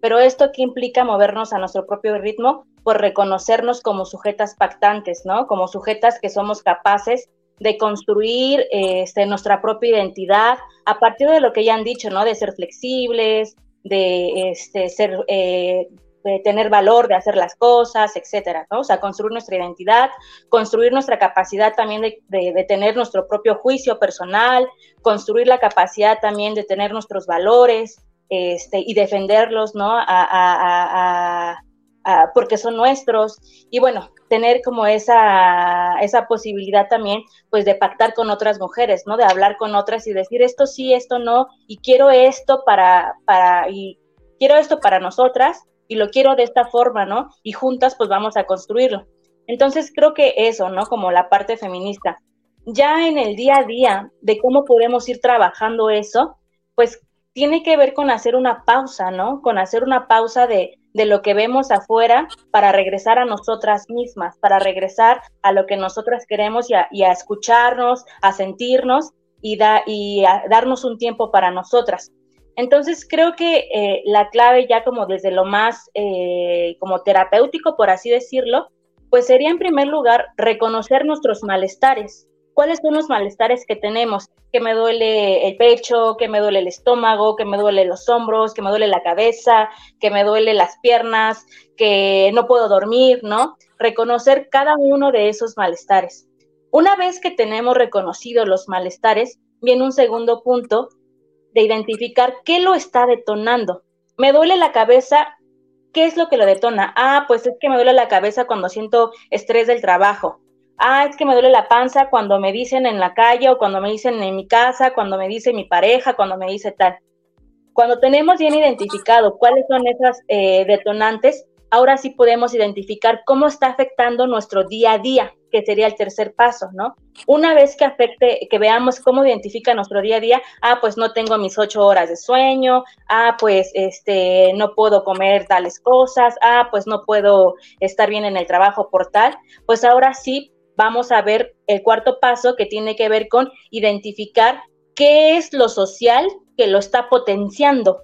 Pero esto que implica movernos a nuestro propio ritmo, por reconocernos como sujetas pactantes, ¿no? Como sujetas que somos capaces de construir este, nuestra propia identidad a partir de lo que ya han dicho, ¿no? De ser flexibles, de este, ser eh, de tener valor, de hacer las cosas, etcétera, ¿no? O sea, construir nuestra identidad, construir nuestra capacidad también de, tener nuestro propio juicio personal, construir la capacidad también de tener nuestros valores este, y defenderlos, ¿no? Porque son nuestros. Y bueno, tener como esa, esa posibilidad también, pues de pactar con otras mujeres, ¿no? De hablar con otras y decir esto sí, esto no, y quiero esto para, para, y quiero esto para nosotras, y lo quiero de esta forma, ¿no? Y juntas pues vamos a construirlo. Entonces creo que eso, ¿no? Como la parte feminista. Ya en el día a día de cómo podemos ir trabajando eso, pues tiene que ver con hacer una pausa, ¿no? Con hacer una pausa de, de lo que vemos afuera para regresar a nosotras mismas, para regresar a lo que nosotras queremos y a, escucharnos, a sentirnos y, da, y a darnos un tiempo para nosotras. Entonces creo que eh, la clave ya como desde lo más eh, como terapéutico, por así decirlo, pues sería en primer lugar reconocer nuestros malestares. ¿Cuáles son los malestares que tenemos? Que me duele el pecho, que me duele el estómago, que me duele los hombros, que me duele la cabeza, que me duele las piernas, que no puedo dormir, ¿no? Reconocer cada uno de esos malestares. Una vez que tenemos reconocidos los malestares, viene un segundo punto de identificar qué lo está detonando. Me duele la cabeza, ¿qué es lo que lo detona? Ah, pues es que me duele la cabeza cuando siento estrés del trabajo. Ah, es que me duele la panza cuando me dicen en la calle o cuando me dicen en mi casa, cuando me dice mi pareja, cuando me dice tal. Cuando tenemos bien identificado cuáles son esas eh, detonantes, ahora sí podemos identificar cómo está afectando nuestro día a día, que sería el tercer paso, ¿no? Una vez que afecte, que veamos cómo identifica nuestro día a día, ah, pues no tengo mis ocho horas de sueño, ah, pues este, no puedo comer tales cosas, ah, pues no puedo estar bien en el trabajo por tal, pues ahora sí vamos a ver el cuarto paso que tiene que ver con identificar qué es lo social que lo está potenciando,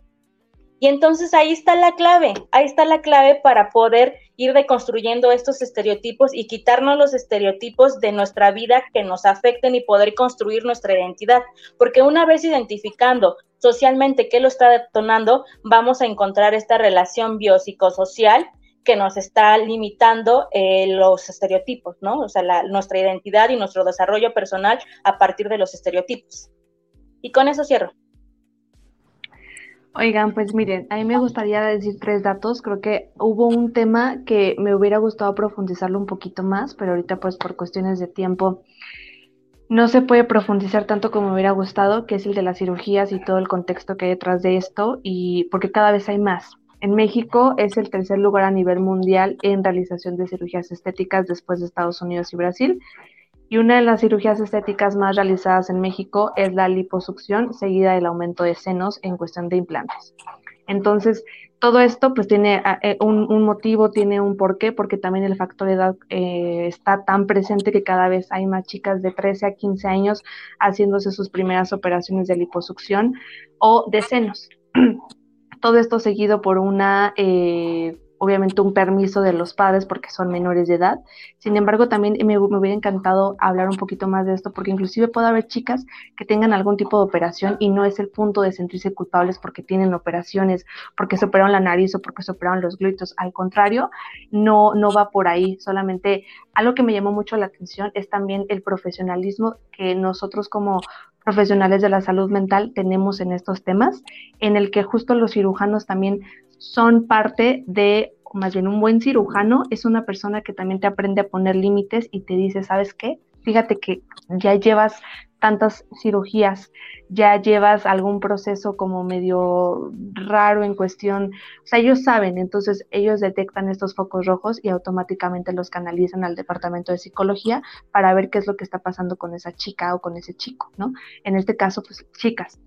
y entonces ahí está la clave, ahí está la clave para poder ir deconstruyendo estos estereotipos y quitarnos los estereotipos de nuestra vida que nos afecten y poder construir nuestra identidad. Porque una vez identificando socialmente qué lo está detonando, vamos a encontrar esta relación biopsicosocial que nos está limitando eh, los estereotipos, ¿no? O sea, nuestra identidad y nuestro desarrollo personal a partir de los estereotipos. Y con eso cierro. Oigan, pues miren, a mí me gustaría decir tres datos. Creo que hubo un tema que me hubiera gustado profundizarlo un poquito más, pero ahorita pues por cuestiones de tiempo no se puede profundizar tanto como me hubiera gustado, que es el de las cirugías y todo el contexto que hay detrás de esto, y porque cada vez hay más. En México es el tercer lugar a nivel mundial en realización de cirugías estéticas después de Estados Unidos y Brasil. Y una de las cirugías estéticas más realizadas en México es la liposucción, seguida del aumento de senos en cuestión de implantes. Entonces, todo esto pues tiene ah, eh, un, motivo, tiene un porqué, porque también el factor de edad eh, está tan presente que cada vez hay más chicas de 13 a 15 años haciéndose sus primeras operaciones de liposucción o de senos. Todo esto seguido por una eh, obviamente un permiso de los padres porque son menores de edad. Sin embargo, también me, hubiera encantado hablar un poquito más de esto porque inclusive puede haber chicas que tengan algún tipo de operación y no es el punto de sentirse culpables porque tienen operaciones, porque se operaron la nariz o porque se operaron los glúteos. Al contrario, no, no va por ahí. Solamente algo que me llamó mucho la atención es también el profesionalismo que nosotros como profesionales de la salud mental tenemos en estos temas, en el que justo los cirujanos también son parte de, más bien un buen cirujano es una persona que también te aprende a poner límites y te dice, ¿sabes qué? Fíjate que ya llevas tantas cirugías, ya llevas algún proceso como medio raro en cuestión, o sea, ellos saben, entonces ellos detectan estos focos rojos y automáticamente los canalizan al departamento de psicología para ver qué es lo que está pasando con esa chica o con ese chico, ¿no? En este caso, pues chicas.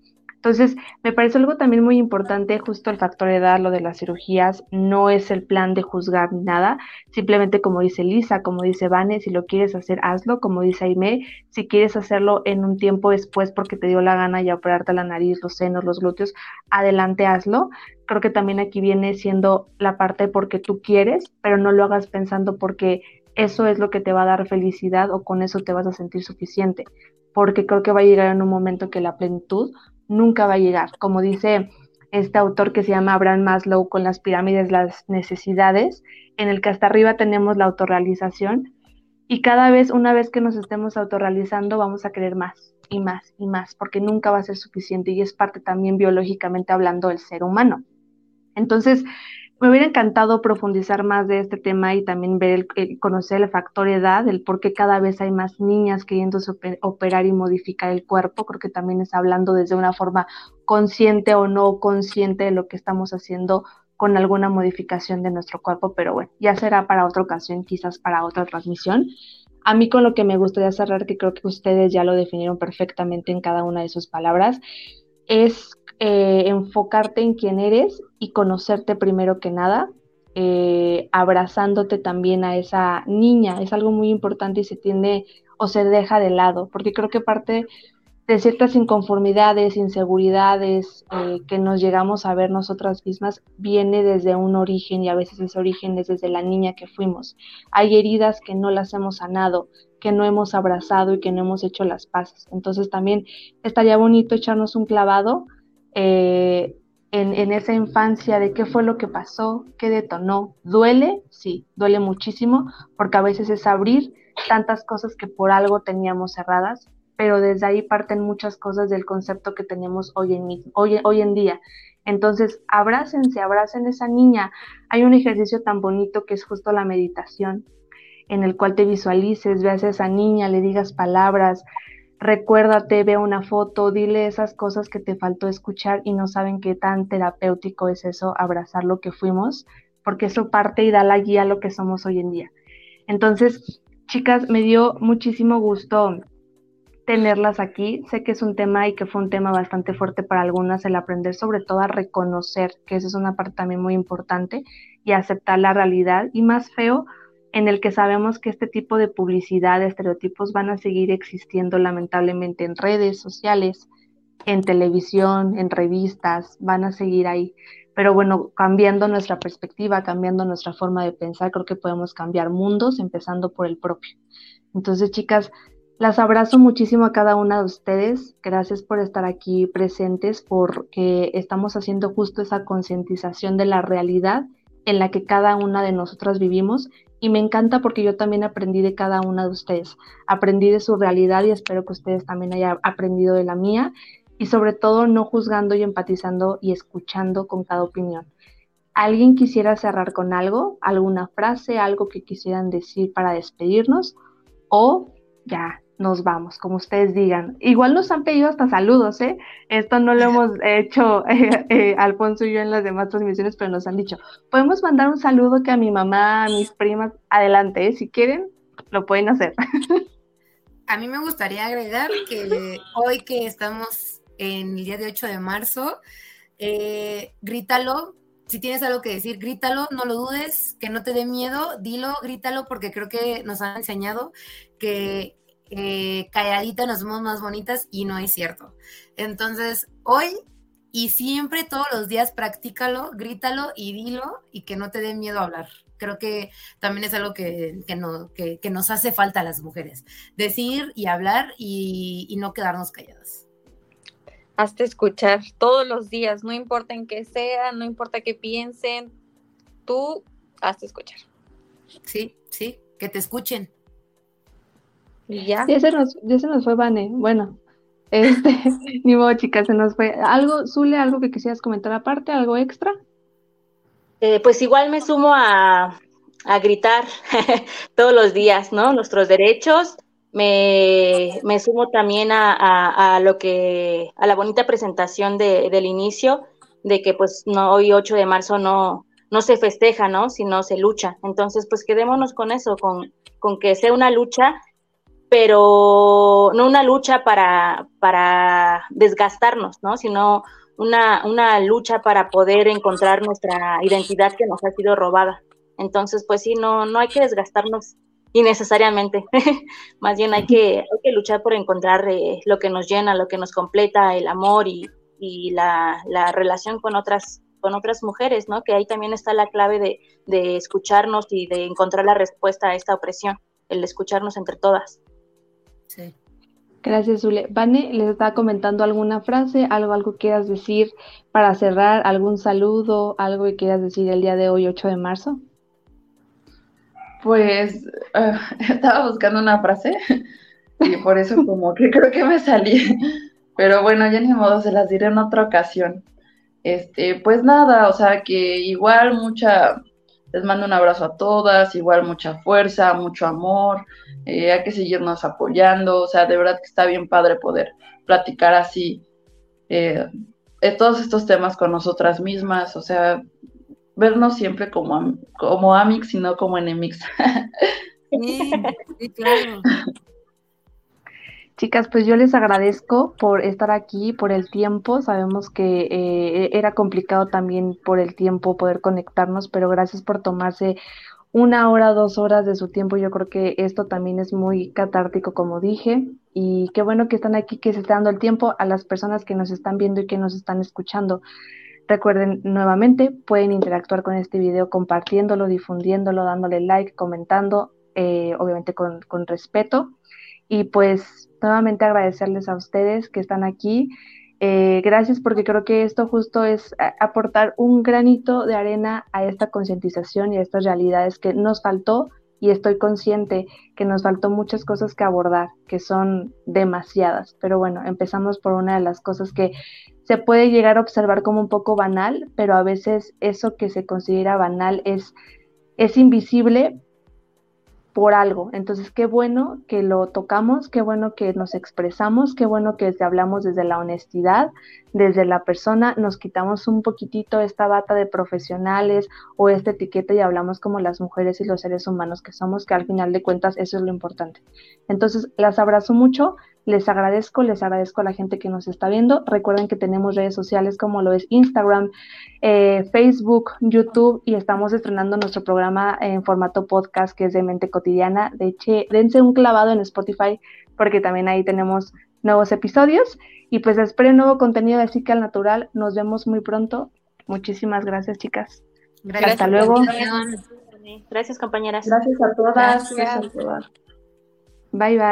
Entonces, me parece algo también muy importante, justo el factor de edad, lo de las cirugías, no es el plan de juzgar nada, simplemente como dice Lisa, como dice Vane, si lo quieres hacer, hazlo, como dice Aime, si quieres hacerlo en un tiempo después porque te dio la gana ya operarte la nariz, los senos, los glúteos, adelante, hazlo. Creo que también aquí viene siendo la parte porque tú quieres, pero no lo hagas pensando porque eso es lo que te va a dar felicidad o con eso te vas a sentir suficiente, porque creo que va a llegar en un momento que la plenitud nunca va a llegar. Como dice este autor que se llama Abraham Maslow con las pirámides, las necesidades, en el que hasta arriba tenemos la autorrealización y cada vez, una vez que nos estemos autorrealizando, vamos a querer más y más y más, porque nunca va a ser suficiente y es parte también biológicamente hablando del ser humano. Entonces, me hubiera encantado profundizar más de este tema y también ver, el, conocer el factor edad, el por qué cada vez hay más niñas queriéndose operar y modificar el cuerpo. Creo que también es hablando desde una forma consciente o no consciente de lo que estamos haciendo con alguna modificación de nuestro cuerpo, pero bueno, ya será para otra ocasión, quizás para otra transmisión. A mí con lo que me gustaría cerrar, que creo que ustedes ya lo definieron perfectamente en cada una de sus palabras, es eh, enfocarte en quién eres y conocerte primero que nada, eh, abrazándote también a esa niña. Es algo muy importante y se tiende o se deja de lado, porque creo que parte de ciertas inconformidades, inseguridades eh, que nos llegamos a ver nosotras mismas, viene desde un origen y a veces ese origen es desde la niña que fuimos. Hay heridas que no las hemos sanado, que no hemos abrazado y que no hemos hecho las paces. Entonces también estaría bonito echarnos un clavado eh, en, en, esa infancia de qué fue lo que pasó, qué detonó. ¿Duele? Sí, duele muchísimo porque a veces es abrir tantas cosas que por algo teníamos cerradas pero desde ahí parten muchas cosas del concepto que tenemos hoy en, hoy, hoy en día. Entonces, abrácense, abracen a esa niña. Hay un ejercicio tan bonito que es justo la meditación, en el cual te visualices, veas a esa niña, le digas palabras, recuérdate, ve una foto, dile esas cosas que te faltó escuchar y no saben qué tan terapéutico es eso, abrazar lo que fuimos, porque eso parte y da la guía a lo que somos hoy en día. Entonces, chicas, me dio muchísimo gusto tenerlas aquí. Sé que es un tema y que fue un tema bastante fuerte para algunas el aprender sobre todo a reconocer, que esa es una parte también muy importante, y aceptar la realidad. Y más feo, en el que sabemos que este tipo de publicidad, de estereotipos van a seguir existiendo lamentablemente en redes sociales, en televisión, en revistas, van a seguir ahí. Pero bueno, cambiando nuestra perspectiva, cambiando nuestra forma de pensar, creo que podemos cambiar mundos, empezando por el propio. Entonces, chicas, las abrazo muchísimo a cada una de ustedes. Gracias por estar aquí presentes, porque estamos haciendo justo esa concientización de la realidad en la que cada una de nosotras vivimos. Y me encanta porque yo también aprendí de cada una de ustedes. Aprendí de su realidad y espero que ustedes también hayan aprendido de la mía. Y sobre todo no juzgando y empatizando y escuchando con cada opinión. ¿Alguien quisiera cerrar con algo? ¿Alguna frase? ¿Algo que quisieran decir para despedirnos? O ya, nos vamos, como ustedes digan. Igual nos han pedido hasta saludos, ¿eh? Esto no lo hemos hecho eh, eh, Alfonso y yo en las demás transmisiones, pero nos han dicho, podemos mandar un saludo que a mi mamá, a mis primas, adelante, ¿eh? si quieren, lo pueden hacer. A mí me gustaría agregar que hoy que estamos en el día de 8 de marzo, grítalo, si tienes algo que decir, grítalo, no lo dudes, que no te dé miedo, dilo, grítalo, porque creo que nos han enseñado que eh, calladita nos vemos más bonitas y no es cierto. Entonces, hoy y siempre todos los días practícalo, grítalo y dilo y que no te dé miedo a hablar. Creo que también es algo que, no, que, nos hace falta a las mujeres. Decir y hablar y, y no quedarnos calladas. Hasta escuchar todos los días, no importa en qué sea, no importa qué piensen, tú hasta escuchar. Sí, sí, que te escuchen. Y ya. Ya se nos, ya se nos fue Vane. Bueno, este, ni modo, chicas, se nos fue. ¿Algo, Zule, algo que quisieras comentar aparte, algo extra? Eh, pues igual me sumo a, a gritar todos los días, ¿no? Nuestros derechos. Me, me sumo también a, a, lo que, a la bonita presentación de, del inicio, de que pues no, hoy 8 de marzo no, no se festeja, ¿no? Sino se lucha. Entonces, pues quedémonos con eso, con, con que sea una lucha pero no una lucha para, para desgastarnos, ¿no? sino una, una lucha para poder encontrar nuestra identidad que nos ha sido robada. Entonces, pues sí, no, no hay que desgastarnos innecesariamente, más bien hay que, hay que luchar por encontrar eh, lo que nos llena, lo que nos completa, el amor y, y la, la, relación con otras, con otras mujeres, ¿no? Que ahí también está la clave de, de escucharnos y de encontrar la respuesta a esta opresión, el escucharnos entre todas. Gracias, Zule. Vane, ¿les está comentando alguna frase, algo, algo quieras decir para cerrar, algún saludo, algo que quieras decir el día de hoy, 8 de marzo? Pues uh, estaba buscando una frase y por eso como que creo que me salí. Pero bueno, ya ni modo, se las diré en otra ocasión. Este, pues nada, o sea que igual mucha, les mando un abrazo a todas, igual mucha fuerza, mucho amor, eh, hay que seguirnos apoyando, o sea, de verdad que está bien padre poder platicar así eh, todos estos temas con nosotras mismas, o sea, vernos siempre como, como amix y no como enemix. Sí, sí, claro. Chicas, pues yo les agradezco por estar aquí, por el tiempo. Sabemos que eh, era complicado también por el tiempo poder conectarnos, pero gracias por tomarse una hora, dos horas de su tiempo. Yo creo que esto también es muy catártico, como dije. y qué bueno que están aquí, que se está dando el tiempo a las personas que nos están viendo y que nos están escuchando. Recuerden nuevamente, pueden interactuar con este video compartiéndolo, difundiéndolo, dándole like, comentando, eh, obviamente con, con respeto. Y pues nuevamente agradecerles a ustedes que están aquí. Eh, gracias porque creo que esto justo es aportar un granito de arena a esta concientización y a estas realidades que nos faltó y estoy consciente que nos faltó muchas cosas que abordar, que son demasiadas. Pero bueno, empezamos por una de las cosas que se puede llegar a observar como un poco banal, pero a veces eso que se considera banal es, es invisible por algo. Entonces, qué bueno que lo tocamos, qué bueno que nos expresamos, qué bueno que hablamos desde la honestidad, desde la persona, nos quitamos un poquitito esta bata de profesionales o esta etiqueta y hablamos como las mujeres y los seres humanos que somos, que al final de cuentas eso es lo importante. Entonces, las abrazo mucho, les agradezco, les agradezco a la gente que nos está viendo. Recuerden que tenemos redes sociales como lo es Instagram, eh, Facebook, YouTube y estamos estrenando nuestro programa en formato podcast que es de Mente Cotidiana. De hecho, dense un clavado en Spotify porque también ahí tenemos nuevos episodios. Y pues esperen nuevo contenido de Psique al Natural. Nos vemos muy pronto. Muchísimas gracias, chicas. Gracias. Hasta luego. Gracias, compañeras. Gracias a todas. Gracias. Gracias a todas. Bye, bye.